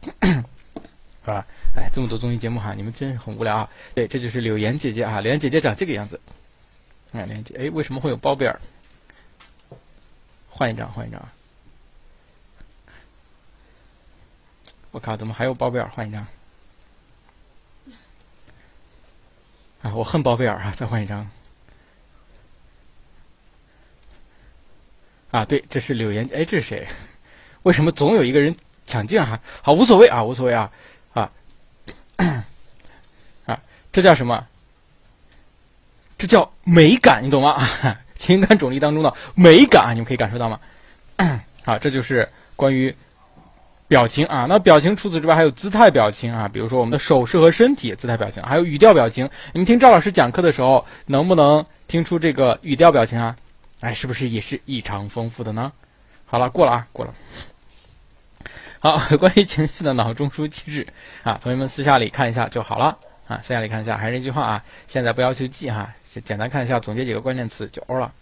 是吧？哎，这么多综艺节目哈，你们真是很无聊啊。对，这就是柳岩姐姐啊，柳岩姐姐长这个样子。哎，柳岩姐，哎，为什么会有包贝尔？换一张，换一张。我靠，怎么还有包贝尔？换一张。啊，我恨包贝尔啊！再换一张。啊，对，这是柳岩。哎，这是谁？为什么总有一个人抢镜啊？好，无所谓啊，无所谓啊，啊，这叫什么？这叫美感，你懂吗？情感种类当中的美感，你们可以感受到吗？好，这就是关于。表情啊，那表情除此之外还有姿态表情啊，比如说我们的手势和身体姿态表情，还有语调表情。你们听赵老师讲课的时候，能不能听出这个语调表情啊？哎，是不是也是异常丰富的呢？好了，过了啊，过了。好，关于情绪的脑中枢机制啊，同学们私下里看一下就好了啊，私下里看一下。还是那句话啊，现在不要去记哈，简单看一下，总结几个关键词就 O 了。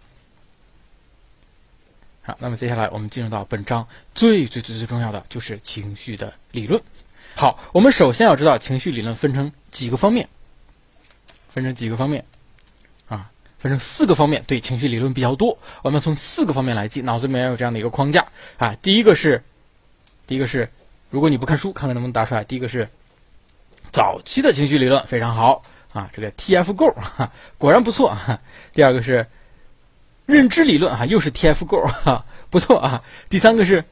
好，那么接下来我们进入到本章最最最最重要的就是情绪的理论。好，我们首先要知道情绪理论分成几个方面，分成几个方面啊，分成四个方面。对，情绪理论比较多，我们从四个方面来记，脑子里面有这样的一个框架啊。第一个是，第一个是，如果你不看书，看看能不能答出来。第一个是早期的情绪理论非常好啊，这个 TFGO 果然不错。第二个是。认知理论啊，又是 TFGO 哈，不错啊。第三个是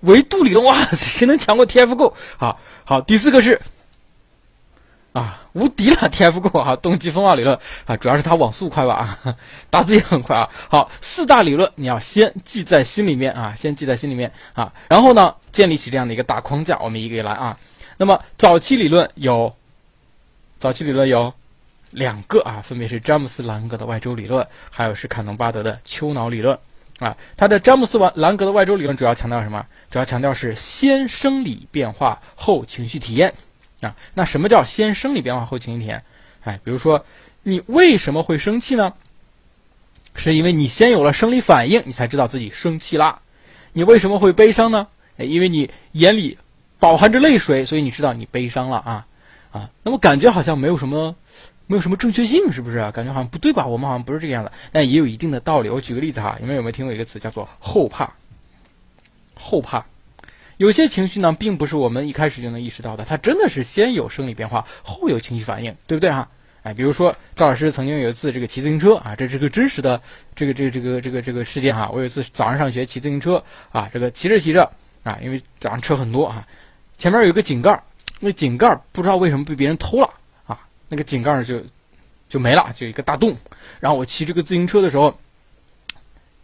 维度理论，哇，谁能抢过 TFGO？好好，第四个是啊，无敌了 TFGO 哈，动机风暴理论啊，主要是它网速快吧啊，打字也很快啊。好，四大理论你要先记在心里面啊，先记在心里面啊，然后呢，建立起这样的一个大框架，我们一个一个来啊。那么早期理论有，早期理论有。两个啊，分别是詹姆斯·兰格的外周理论，还有是坎农巴德的丘脑理论啊。他的詹姆斯·兰兰格的外周理论主要强调什么？主要强调是先生理变化后情绪体验啊。那什么叫先生理变化后情绪体验？哎，比如说你为什么会生气呢？是因为你先有了生理反应，你才知道自己生气啦。你为什么会悲伤呢？哎，因为你眼里饱含着泪水，所以你知道你悲伤了啊啊。那么感觉好像没有什么。没有什么正确性，是不是？感觉好像不对吧？我们好像不是这个样子，但也有一定的道理。我举个例子哈，你们有没有听过一个词叫做后怕？后怕，有些情绪呢，并不是我们一开始就能意识到的，它真的是先有生理变化，后有情绪反应，对不对哈？哎，比如说赵老师曾经有一次这个骑自行车啊，这是个真实的这个这个这个这个这个事件哈。我有一次早上上学骑自行车啊，这个骑着骑着啊，因为早上车很多啊，前面有一个井盖，那井盖不知道为什么被别人偷了啊。那个井盖就就没了，就一个大洞。然后我骑这个自行车的时候，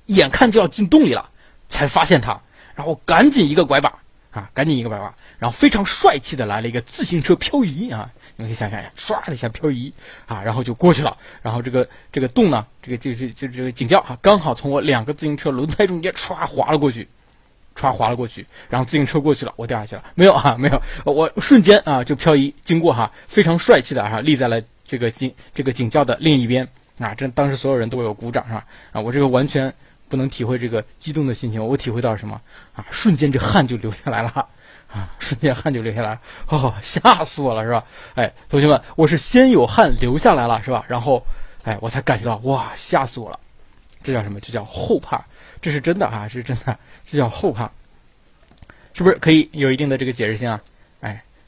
眼看就要进洞里了，才发现它，然后赶紧一个拐把啊，赶紧一个百八，然后非常帅气的来了一个自行车漂移啊，你们可以想象一下，唰的一下漂移啊，然后就过去了，然后这个这个洞呢，这个就是就是这个警教啊，刚好从我两个自行车轮胎中间唰滑了过去，唰滑了过去，然后自行车过去了，我掉下去了，没有啊，没有，我瞬间啊就漂移经过哈，非常帅气的哈立在了这个警这个警教的另一边啊，这当时所有人都有鼓掌是吧？啊，我这个完全。不能体会这个激动的心情，我体会到什么啊？瞬间这汗就流下来了，啊，瞬间汗就流下来，哦，吓死我了，是吧？哎，同学们，我是先有汗流下来了，是吧？然后，哎，我才感觉到，哇，吓死我了，这叫什么？这叫后怕，这是真的啊，是真的，这叫后怕，是不是可以有一定的这个解释性啊？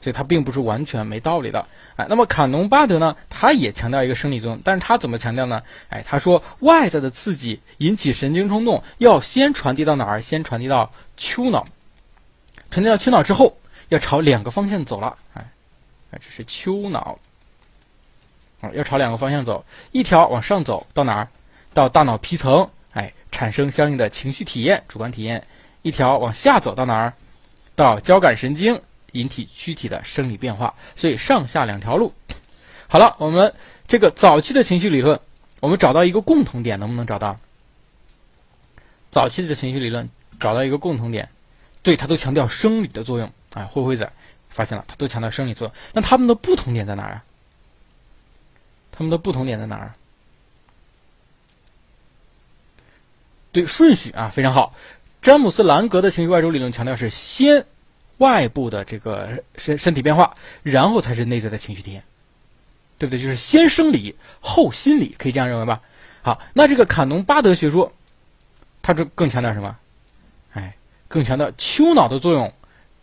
哎，所以它并不是完全没道理的。哎，那么卡农巴德呢？他也强调一个生理作用，但是他怎么强调呢？哎，他说外在的刺激引起神经冲动，要先传递到哪儿？先传递到丘脑，传递到丘脑之后，要朝两个方向走了。哎，哎，这是丘脑，啊，要朝两个方向走，一条往上走到哪儿？到大脑皮层，哎，产生相应的情绪体验、主观体验；一条往下走到哪儿？到交感神经。引体躯体的生理变化，所以上下两条路。好了，我们这个早期的情绪理论，我们找到一个共同点，能不能找到？早期的情绪理论找到一个共同点，对，它都强调生理的作用。啊，灰灰仔发现了，它都强调生理作用。那它们的不同点在哪儿啊？它们的不同点在哪儿？对，顺序啊，非常好。詹姆斯兰格的情绪外周理论强调是先。外部的这个身身体变化，然后才是内在的情绪体验，对不对？就是先生理后心理，可以这样认为吧？好，那这个坎农巴德学说，它就更强调什么？哎，更强调丘脑的作用，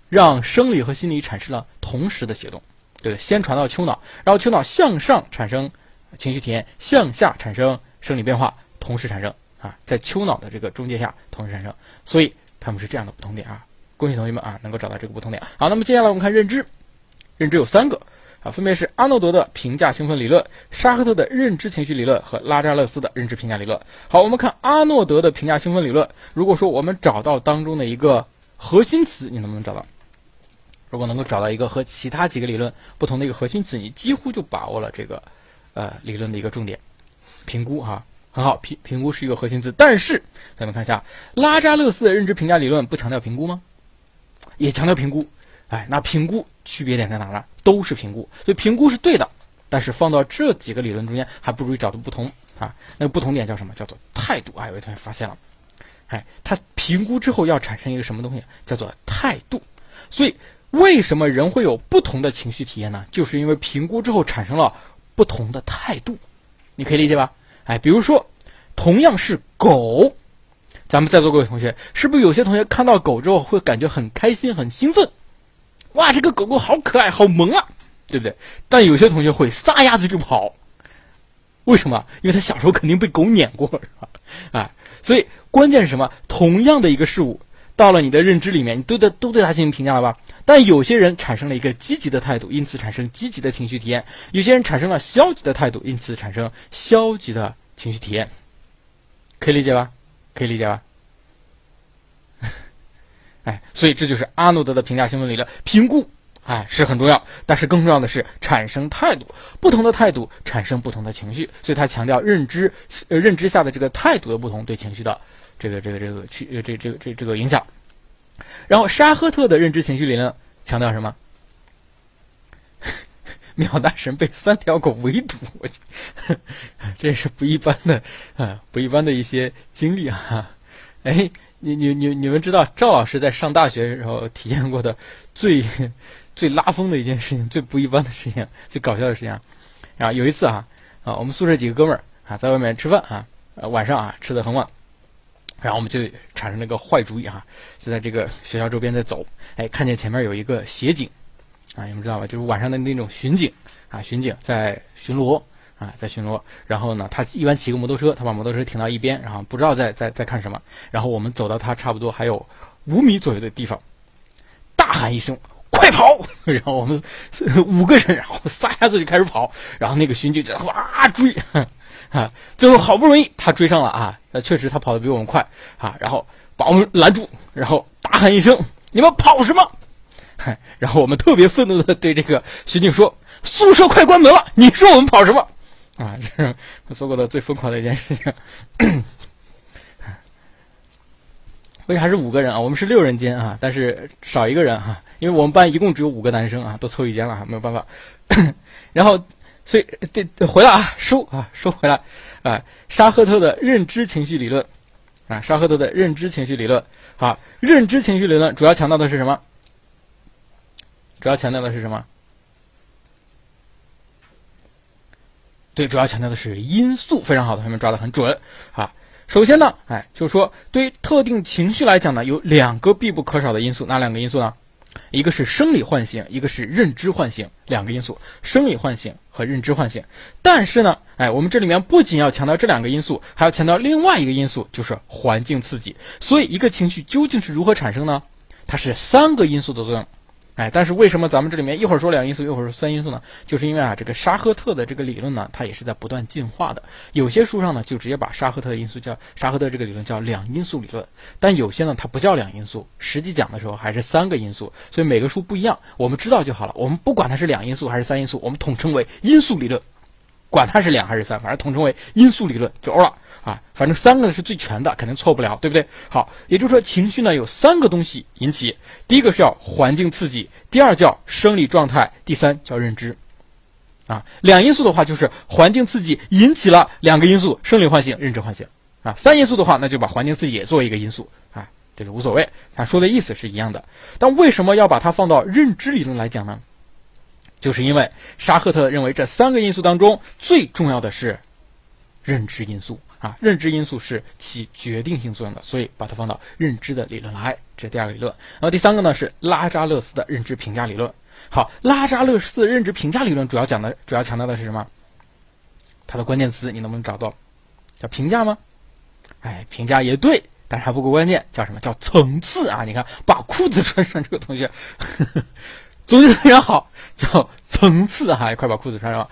让生理和心理产生了同时的协动，对先传到丘脑，然后丘脑向上产生情绪体验，向下产生生理变化，同时产生啊，在丘脑的这个中介下同时产生，所以他们是这样的不同点啊。恭喜同学们啊，能够找到这个不同点。好，那么接下来我们看认知，认知有三个啊，分别是阿诺德的评价兴奋理论、沙赫特的认知情绪理论和拉扎勒斯的认知评价理论。好，我们看阿诺德的评价兴奋理论。如果说我们找到当中的一个核心词，你能不能找到？如果能够找到一个和其他几个理论不同的一个核心词，你几乎就把握了这个呃理论的一个重点。评估哈。很好，评评估是一个核心词，但是咱们看一下拉扎勒斯的认知评价理论不强调评估吗？也强调评估，哎，那评估区别点在哪呢？都是评估，所以评估是对的，但是放到这几个理论中间，还不如找到不同啊。那个不同点叫什么？叫做态度。哎，有同学发现了，哎，他评估之后要产生一个什么东西？叫做态度。所以为什么人会有不同的情绪体验呢？就是因为评估之后产生了不同的态度。你可以理解吧？哎，比如说，同样是狗。咱们在座各位同学，是不是有些同学看到狗之后会感觉很开心、很兴奋？哇，这个狗狗好可爱、好萌啊，对不对？但有些同学会撒丫子就跑，为什么？因为他小时候肯定被狗撵过，是吧？啊，所以关键是什么？同样的一个事物，到了你的认知里面，你都对都对它进行评价了吧？但有些人产生了一个积极的态度，因此产生积极的情绪体验；有些人产生了消极的态度，因此产生消极的情绪体验。可以理解吧？可以理解吧？哎，所以这就是阿诺德的评价兴奋理论。评估，哎，是很重要，但是更重要的是产生态度。不同的态度产生不同的情绪，所以他强调认知，认知下的这个态度的不同对情绪的这个这个这个去呃这这个这这个影响。然后沙赫特的认知情绪理论强调什么？秒大神被三条狗围堵，我去，这也是不一般的啊，不一般的一些经历啊！哎，你你你你们知道赵老师在上大学时候体验过的最最拉风的一件事情，最不一般的事情，最搞笑的事情啊！有一次啊啊，我们宿舍几个哥们儿啊在外面吃饭啊，晚上啊吃的很晚，然后我们就产生了一个坏主意哈，就在这个学校周边在走，哎，看见前面有一个协警。啊，你们知道吧？就是晚上的那种巡警啊，巡警在巡逻啊，在巡逻。然后呢，他一般骑个摩托车，他把摩托车停到一边，然后不知道在在在看什么。然后我们走到他差不多还有五米左右的地方，大喊一声“快跑”！然后我们五个人，然后撒丫子就开始跑。然后那个巡警就哇追啊，最后好不容易他追上了啊，那确实他跑得比我们快啊，然后把我们拦住，然后大喊一声。你们跑什么？嗨，然后我们特别愤怒的对这个巡警说：“宿舍快关门了，你说我们跑什么？”啊，这是我做过的最疯狂的一件事情。为啥是五个人啊？我们是六人间啊，但是少一个人哈，因为我们班一共只有五个男生啊，都凑一间了，没有办法。然后，所以对回来啊，收啊，收回来啊。沙赫特的认知情绪理论啊，沙赫特的认知情绪理论。啊，认知情绪理论主要强调的是什么？主要强调的是什么？对，主要强调的是因素。非常好，同学们抓的很准啊。首先呢，哎，就是说，对于特定情绪来讲呢，有两个必不可少的因素，哪两个因素呢？一个是生理唤醒，一个是认知唤醒，两个因素，生理唤醒和认知唤醒。但是呢，哎，我们这里面不仅要强调这两个因素，还要强调另外一个因素，就是环境刺激。所以，一个情绪究竟是如何产生呢？它是三个因素的作用。哎，但是为什么咱们这里面一会儿说两因素，一会儿说三因素呢？就是因为啊，这个沙赫特的这个理论呢，它也是在不断进化的。有些书上呢，就直接把沙赫特的因素叫沙赫特这个理论叫两因素理论，但有些呢，它不叫两因素，实际讲的时候还是三个因素。所以每个书不一样，我们知道就好了。我们不管它是两因素还是三因素，我们统称为因素理论。管它是两还是三，反正统称为因素理论就欧了啊。反正三个是最全的，肯定错不了，对不对？好，也就是说情绪呢有三个东西引起，第一个是叫环境刺激，第二叫生理状态，第三叫认知。啊，两因素的话就是环境刺激引起了两个因素，生理唤醒、认知唤醒。啊，三因素的话那就把环境刺激也作为一个因素啊，这个无所谓，他说的意思是一样的。但为什么要把它放到认知理论来讲呢？就是因为沙赫特认为这三个因素当中最重要的是认知因素啊，认知因素是起决定性作用的，所以把它放到认知的理论来。这是第二个理论。然后第三个呢是拉扎勒斯的认知评价理论。好，拉扎勒斯的认知评价理论主要讲的主要强调的是什么？它的关键词你能不能找到？叫评价吗？哎，评价也对，但是还不够关键，叫什么叫层次啊？你看，把裤子穿上，这个同学。总结的非常好，叫层次哈，快把裤子穿上。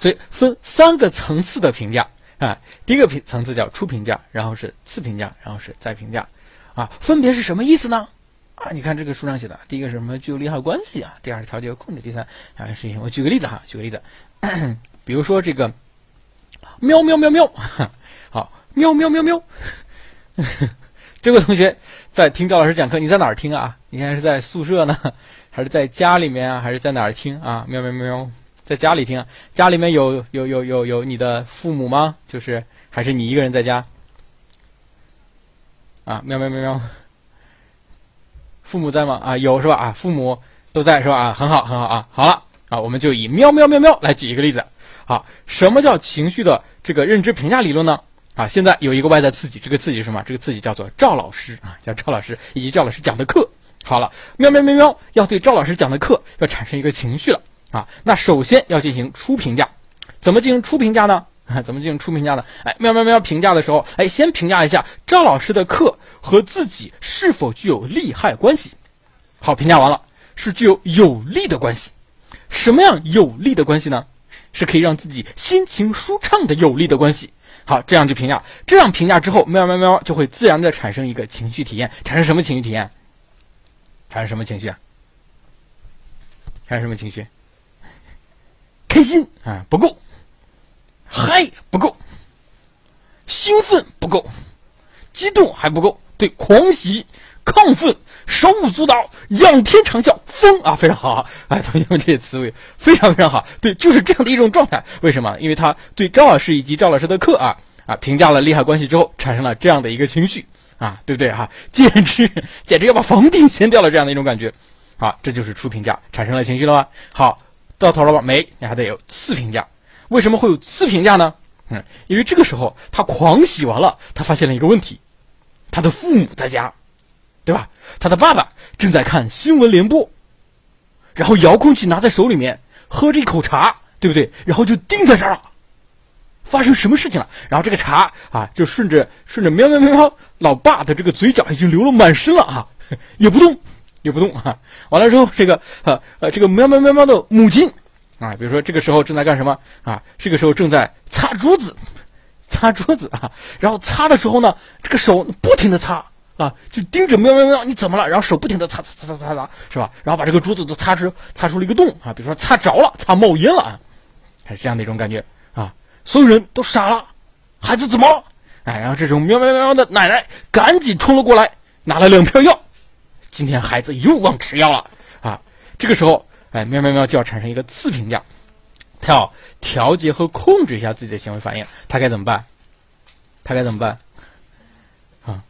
所以分三个层次的评价啊，第一个评层次叫初评价，然后是次评价，然后是再评价，啊，分别是什么意思呢？啊，你看这个书上写的，第一个是什么具有利害关系啊，第二是调节和控制，第三啊是。我举个例子哈，举个例子，比如说这个喵喵喵喵，好，喵喵喵喵。这位同学在听赵老师讲课，你在哪儿听啊？你现在是在宿舍呢，还是在家里面啊？还是在哪儿听啊？喵喵喵，在家里听啊。家里面有有有有有你的父母吗？就是还是你一个人在家？啊，喵喵喵喵，父母在吗？啊，有是吧？啊，父母都在是吧？啊，很好很好啊。好了啊，我们就以喵喵喵喵来举一个例子。好，什么叫情绪的这个认知评价理论呢？啊，现在有一个外在刺激，这个刺激是什么？这个刺激叫做赵老师啊，叫赵老师以及赵老师讲的课。好了，喵喵喵喵，要对赵老师讲的课要产生一个情绪了啊。那首先要进行初评价，怎么进行初评价呢？啊，怎么进行初评价呢？哎，喵喵喵评价的时候，哎，先评价一下赵老师的课和自己是否具有利害关系。好，评价完了，是具有有利的关系。什么样有利的关系呢？是可以让自己心情舒畅的有利的关系。好，这样就评价。这样评价之后，喵喵喵就会自然的产生一个情绪体验。产生什么情绪体验？产生什么情绪啊？产生什么情绪？开心啊，不够；嗨，不够；兴奋不够；激动还不够。对，狂喜、亢奋、手舞足蹈、仰天长啸、疯啊，非常好！哎，同学们这些词汇非常非常好。对，就是这样的一种状态。为什么？因为他对赵老师以及赵老师的课啊啊评价了利害关系之后，产生了这样的一个情绪啊，对不对哈？简直简直要把房顶掀掉了这样的一种感觉。好，这就是初评价产生了情绪了吗？好，到头了吧？没，你还得有次评价。为什么会有次评价呢？嗯，因为这个时候他狂喜完了，他发现了一个问题。他的父母在家，对吧？他的爸爸正在看新闻联播，然后遥控器拿在手里面，喝着一口茶，对不对？然后就定在这儿了。发生什么事情了？然后这个茶啊，就顺着顺着喵喵喵喵，老爸的这个嘴角已经流了满身了啊，也不动，也不动啊。完了之后，这个呃呃，这个喵喵喵喵的母亲啊，比如说这个时候正在干什么啊？这个时候正在擦桌子。擦桌子啊，然后擦的时候呢，这个手不停的擦，啊，就盯着喵喵喵，你怎么了？然后手不停的擦擦擦擦擦擦，是吧？然后把这个桌子都擦出擦出了一个洞啊，比如说擦着了，擦冒烟了啊，还是这样的一种感觉啊，所有人都傻了，孩子怎么了？哎，然后这时候喵喵喵的奶奶赶紧冲了过来，拿了两片药，今天孩子又忘吃药了啊，这个时候哎，喵喵喵就要产生一个次评价。他要调节和控制一下自己的行为反应，他该怎么办？他该怎么办？啊，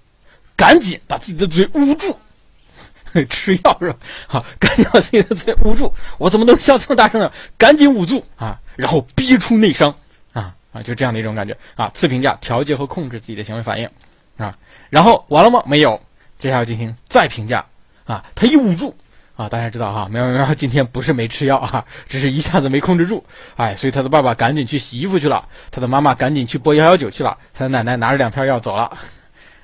赶紧把自己的嘴捂住，吃药是吧？好，赶紧把自己的嘴捂住。我怎么能笑这么大声呢？赶紧捂住啊，然后憋出内伤啊啊，就这样的一种感觉啊。次评价：调节和控制自己的行为反应啊。然后完了吗？没有，接下来进行再评价啊。他一捂住。啊，大家知道哈，喵喵喵今天不是没吃药啊，只是一下子没控制住，哎，所以他的爸爸赶紧去洗衣服去了，他的妈妈赶紧去拨幺幺九去了，他的奶奶拿着两片药走了，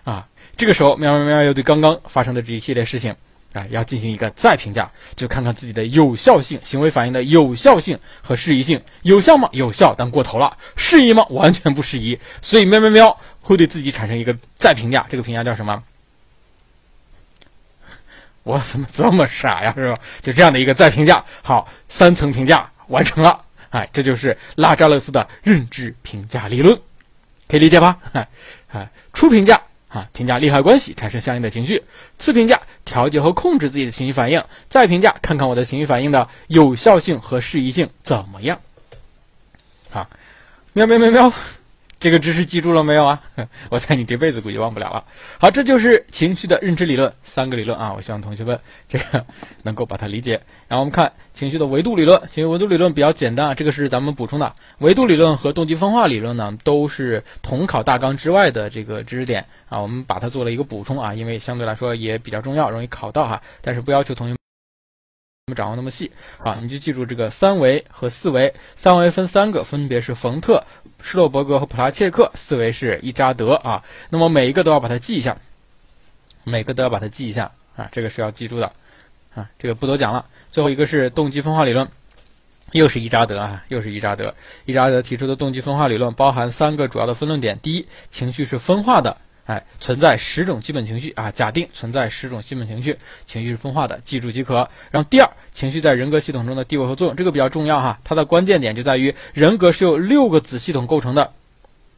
啊，这个时候喵喵喵又对刚刚发生的这一系列事情，啊，要进行一个再评价，就看看自己的有效性，行为反应的有效性和适宜性，有效吗？有效，但过头了，适宜吗？完全不适宜，所以喵喵喵会对自己产生一个再评价，这个评价叫什么？我怎么这么傻呀？是吧？就这样的一个再评价，好，三层评价完成了。哎，这就是拉扎勒斯的认知评价理论，可以理解吧？哎，哎，初评价啊，评价利害关系，产生相应的情绪；次评价，调节和控制自己的情绪反应；再评价，看看我的情绪反应的有效性和适宜性怎么样。好，喵喵喵喵。这个知识记住了没有啊？我猜你这辈子估计忘不了了。好，这就是情绪的认知理论，三个理论啊。我希望同学们这个能够把它理解。然后我们看情绪的维度理论，情绪维度理论比较简单啊，这个是咱们补充的。维度理论和动机分化理论呢，都是统考大纲之外的这个知识点啊，我们把它做了一个补充啊，因为相对来说也比较重要，容易考到哈。但是不要求同学。们掌握那么细啊，你就记住这个三维和四维。三维分三个，分别是冯特、施洛伯格和普拉切克；四维是伊扎德啊。那么每一个都要把它记一下，每个都要把它记一下啊，这个是要记住的啊。这个不多讲了。最后一个是动机分化理论，又是伊扎德啊，又是伊扎德。伊扎德提出的动机分化理论包含三个主要的分论点：第一，情绪是分化的。哎，存在十种基本情绪啊，假定存在十种基本情绪，情绪是分化的，记住即可。然后第二，情绪在人格系统中的地位和作用，这个比较重要哈，它的关键点就在于人格是由六个子系统构成的。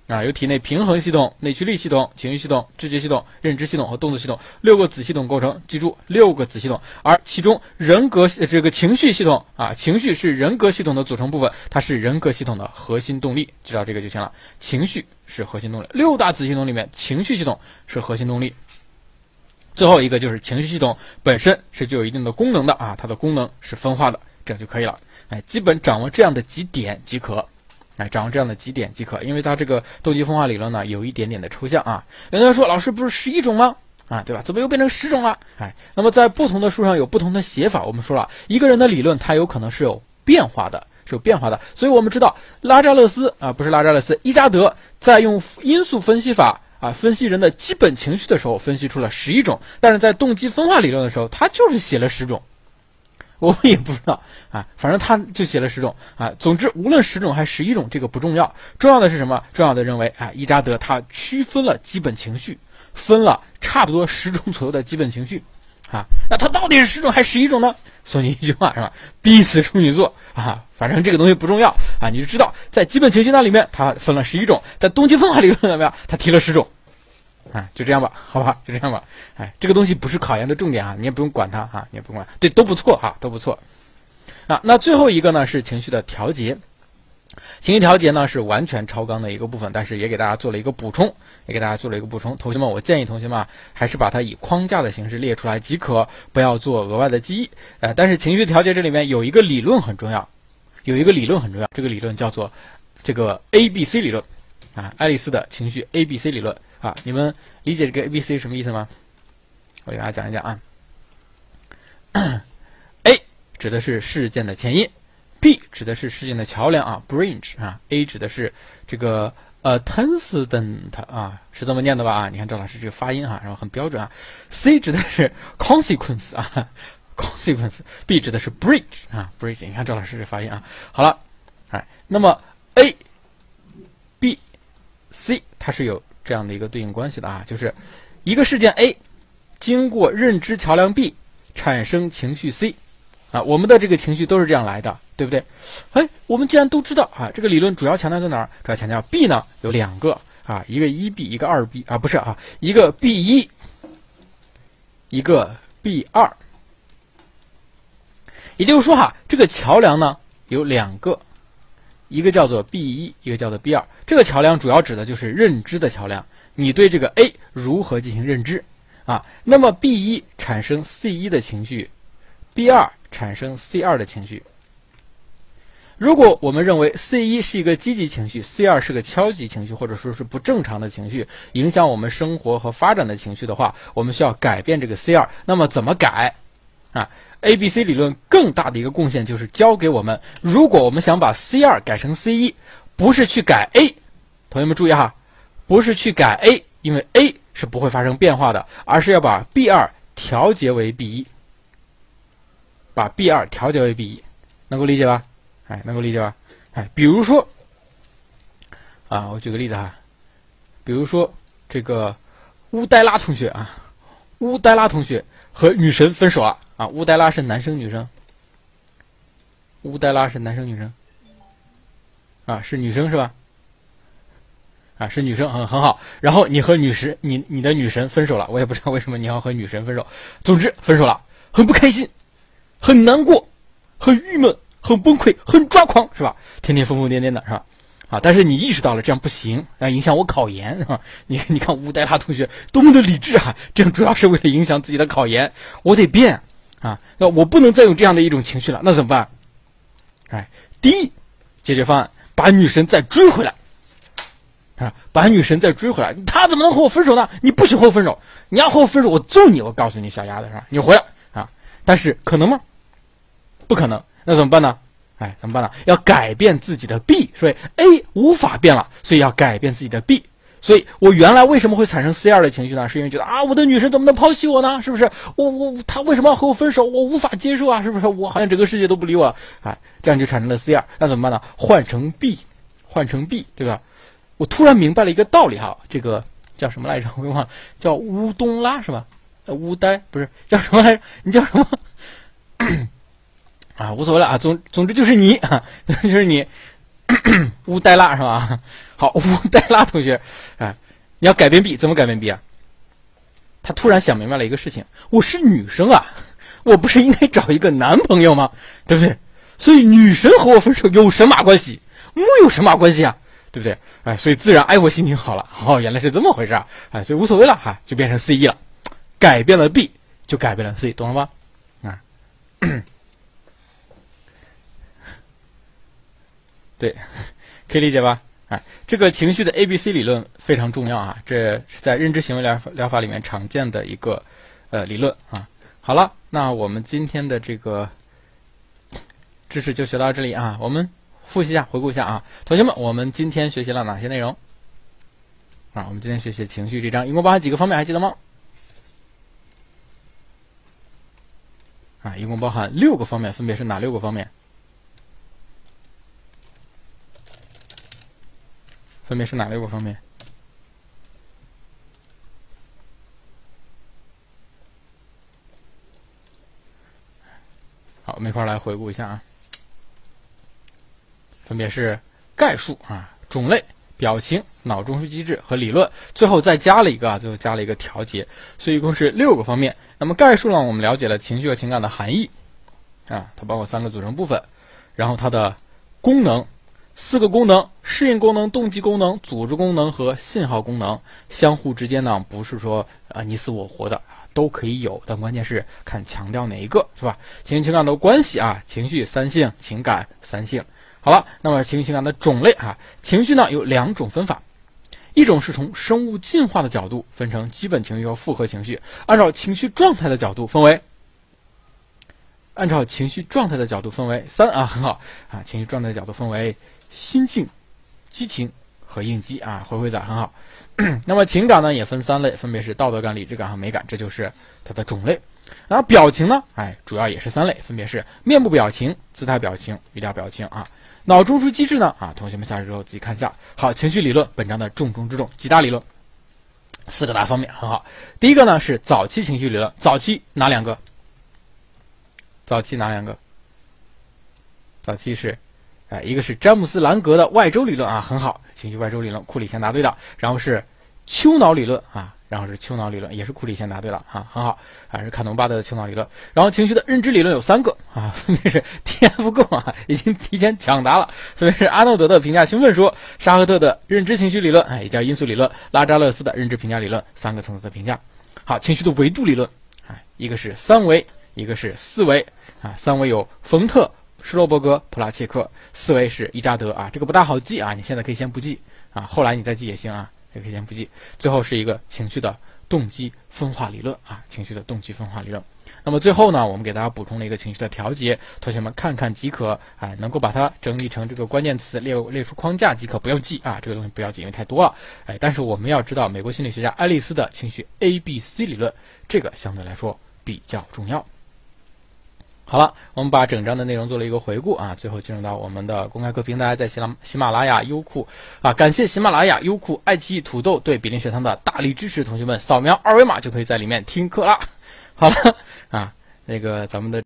啊，由体内平衡系统、内驱力系统、情绪系统、知觉系统、认知系统和动作系统六个子系统构成。记住，六个子系统。而其中人格这个情绪系统啊，情绪是人格系统的组成部分，它是人格系统的核心动力。知道这个就行了。情绪是核心动力。六大子系统里面，情绪系统是核心动力。最后一个就是情绪系统本身是具有一定的功能的啊，它的功能是分化的，这样就可以了。哎，基本掌握这样的几点即可。哎，掌握这样的几点即可，因为它这个动机分化理论呢，有一点点的抽象啊。有人说，老师不是十一种吗？啊，对吧？怎么又变成十种了？哎，那么在不同的书上有不同的写法。我们说了一个人的理论，它有可能是有变化的，是有变化的。所以我们知道拉扎勒斯啊，不是拉扎勒斯，伊扎德在用因素分析法啊分析人的基本情绪的时候，分析出了十一种，但是在动机分化理论的时候，他就是写了十种。我们也不知道啊，反正他就写了十种啊。总之，无论十种还是十一种，这个不重要，重要的是什么？重要的认为啊，伊扎德他区分了基本情绪，分了差不多十种左右的基本情绪啊。那他到底是十种还是十一种呢？送你一句话是吧？逼死处女座啊！反正这个东西不重要啊，你就知道在基本情绪那里面，它分了十一种，在动机分化理论怎么样？它提了十种。啊，就这样吧，好吧，就这样吧。哎，这个东西不是考研的重点啊，你也不用管它啊，你也不用管。对，都不错啊，都不错。啊，那最后一个呢是情绪的调节。情绪调节呢是完全超纲的一个部分，但是也给大家做了一个补充，也给大家做了一个补充。同学们，我建议同学们还是把它以框架的形式列出来即可，不要做额外的记忆。呃，但是情绪调节这里面有一个理论很重要，有一个理论很重要，这个理论叫做这个 A B C 理论啊，爱丽丝的情绪 A B C 理论。啊，你们理解这个 A B C 什么意思吗？我给大家讲一讲啊。A 指的是事件的前因，B 指的是事件的桥梁啊，bridge 啊，A 指的是这个呃 antecedent 啊，是这么念的吧？啊，你看赵老师这个发音哈，然后很标准啊。C 指的是 consequence 啊，consequence，B 指的是 bridge 啊，bridge，你看赵老师这发音啊。好了，哎，那么 A、B、C 它是有。这样的一个对应关系的啊，就是一个事件 A 经过认知桥梁 B 产生情绪 C，啊，我们的这个情绪都是这样来的，对不对？哎，我们既然都知道啊，这个理论主要强调在哪儿？主要强调 B 呢有两个啊，一个一 B，一个二 B 啊，不是啊，一个 B 一，一个 B 二。也就是说哈，这个桥梁呢有两个，一个叫做 B 一，一个叫做 B 二。这个桥梁主要指的就是认知的桥梁，你对这个 A 如何进行认知？啊，那么 B 一产生 C 一的情绪，B 二产生 C 二的情绪。如果我们认为 C 一是一个积极情绪，C 二是个消极情绪，或者说是不正常的情绪，影响我们生活和发展的情绪的话，我们需要改变这个 C 二。那么怎么改？啊，A B C 理论更大的一个贡献就是教给我们，如果我们想把 C 二改成 C 一，不是去改 A，同学们注意哈，不是去改 A，因为 A。是不会发生变化的，而是要把 B 二调节为 B 一，把 B 二调节为 B 一，能够理解吧？哎，能够理解吧？哎，比如说，啊，我举个例子哈，比如说这个乌黛拉同学啊，乌黛拉同学和女神分手了啊，乌黛拉是男生女生？乌黛拉是男生女生？啊，是女生是吧？啊，是女生很很好。然后你和女神，你你的女神分手了，我也不知道为什么你要和女神分手。总之分手了，很不开心，很难过，很郁闷，很崩溃，很抓狂，是吧？天天疯疯癫癫的，是吧？啊，但是你意识到了这样不行，啊，影响我考研，是吧？你你看乌代他同学多么的理智啊，这样主要是为了影响自己的考研，我得变啊，那我不能再有这样的一种情绪了，那怎么办？哎，第一解决方案，把女神再追回来。啊，把女神再追回来，他怎么能和我分手呢？你不许和我分手，你要和我分手，我揍你！我告诉你，小丫头是吧？你回来啊！但是可能吗？不可能，那怎么办呢？哎，怎么办呢？要改变自己的 B，所以 A 无法变了，所以要改变自己的 B。所以我原来为什么会产生 C 二的情绪呢？是因为觉得啊，我的女神怎么能抛弃我呢？是不是？我我她为什么要和我分手？我无法接受啊！是不是？我好像整个世界都不理我，哎，这样就产生了 C 二。那怎么办呢？换成 B，换成 B，对吧？我突然明白了一个道理哈，这个叫什么来着？我忘了，叫乌冬拉是吧？呃，乌呆不是叫什么来着？你叫什么？啊，无所谓了啊，总总之就是你啊，总之就是你乌呆拉是吧？好，乌呆拉同学，哎，你要改变 B，怎么改变 B 啊？他突然想明白了一个事情，我是女生啊，我不是应该找一个男朋友吗？对不对？所以女神和我分手有神马关系？木有神马关系啊？对不对？哎，所以自然哎，我心情好了。哦，原来是这么回事啊！哎，所以无所谓了哈，就变成 C E 了，改变了 B，就改变了 C，懂了吗？啊，对，可以理解吧？哎，这个情绪的 A B C 理论非常重要啊，这是在认知行为疗疗法里面常见的一个呃理论啊。好了，那我们今天的这个知识就学到这里啊，我们。复习一下，回顾一下啊，同学们，我们今天学习了哪些内容？啊，我们今天学习情绪这章，一共包含几个方面？还记得吗？啊，一共包含六个方面，分别是哪六个方面？分别是哪六个方面？好，我们一块儿来回顾一下啊。分别是概述啊、种类、表情、脑中枢机制和理论，最后再加了一个啊，最后加了一个调节，所以一共是六个方面。那么概述呢，我们了解了情绪和情感的含义啊，它包括三个组成部分，然后它的功能四个功能：适应功能、动机功能、组织功能和信号功能。相互之间呢，不是说啊你死我活的都可以有，但关键是看强调哪一个是吧？情绪情感的关系啊，情绪三性，情感三性。好了，那么情绪情感的种类啊，情绪呢有两种分法，一种是从生物进化的角度分成基本情绪和复合情绪，按照情绪状态的角度分为，按照情绪状态的角度分为三啊，很好啊，情绪状态的角度分为心境、激情和应激啊，回回仔很好。那么情感呢也分三类，分别是道德感、理智感和美感，这就是它的种类。然后表情呢，哎，主要也是三类，分别是面部表情、姿态表情、语调表情啊。脑中枢机制呢？啊，同学们下去之后自己看一下。好，情绪理论本章的重中之重，几大理论。四个大方面很好。第一个呢是早期情绪理论，早期哪两个？早期哪两个？早期是，哎，一个是詹姆斯兰格的外周理论啊，很好，情绪外周理论，库里先答对的。然后是丘脑理论啊。然后是丘脑理论，也是库里先答对了啊，很好，啊是卡农巴德的丘脑理论。然后情绪的认知理论有三个啊，分别是 TF 不够啊，已经提前抢答了，分别是阿诺德的评价兴奋说，沙赫特的认知情绪理论，哎，也叫因素理论，拉扎勒斯的认知评价理论，三个层次的评价。好，情绪的维度理论，啊，一个是三维，一个是四维啊，三维有冯特、施罗伯格、普拉切克，四维是伊扎德啊，这个不大好记啊，你现在可以先不记啊，后来你再记也行啊。也可以先不记。最后是一个情绪的动机分化理论啊，情绪的动机分化理论。那么最后呢，我们给大家补充了一个情绪的调节，同学们看看即可，哎，能够把它整理成这个关键词，列列出框架即可，不要记啊，这个东西不要记，因为太多了。哎，但是我们要知道美国心理学家爱丽丝的情绪 A B C 理论，这个相对来说比较重要。好了，我们把整章的内容做了一个回顾啊，最后进入到我们的公开课平台，在喜马喜马拉雅、优酷啊，感谢喜马拉雅、优酷、爱奇艺、土豆对比邻学堂的大力支持，同学们扫描二维码就可以在里面听课啦。好了啊，那个咱们的。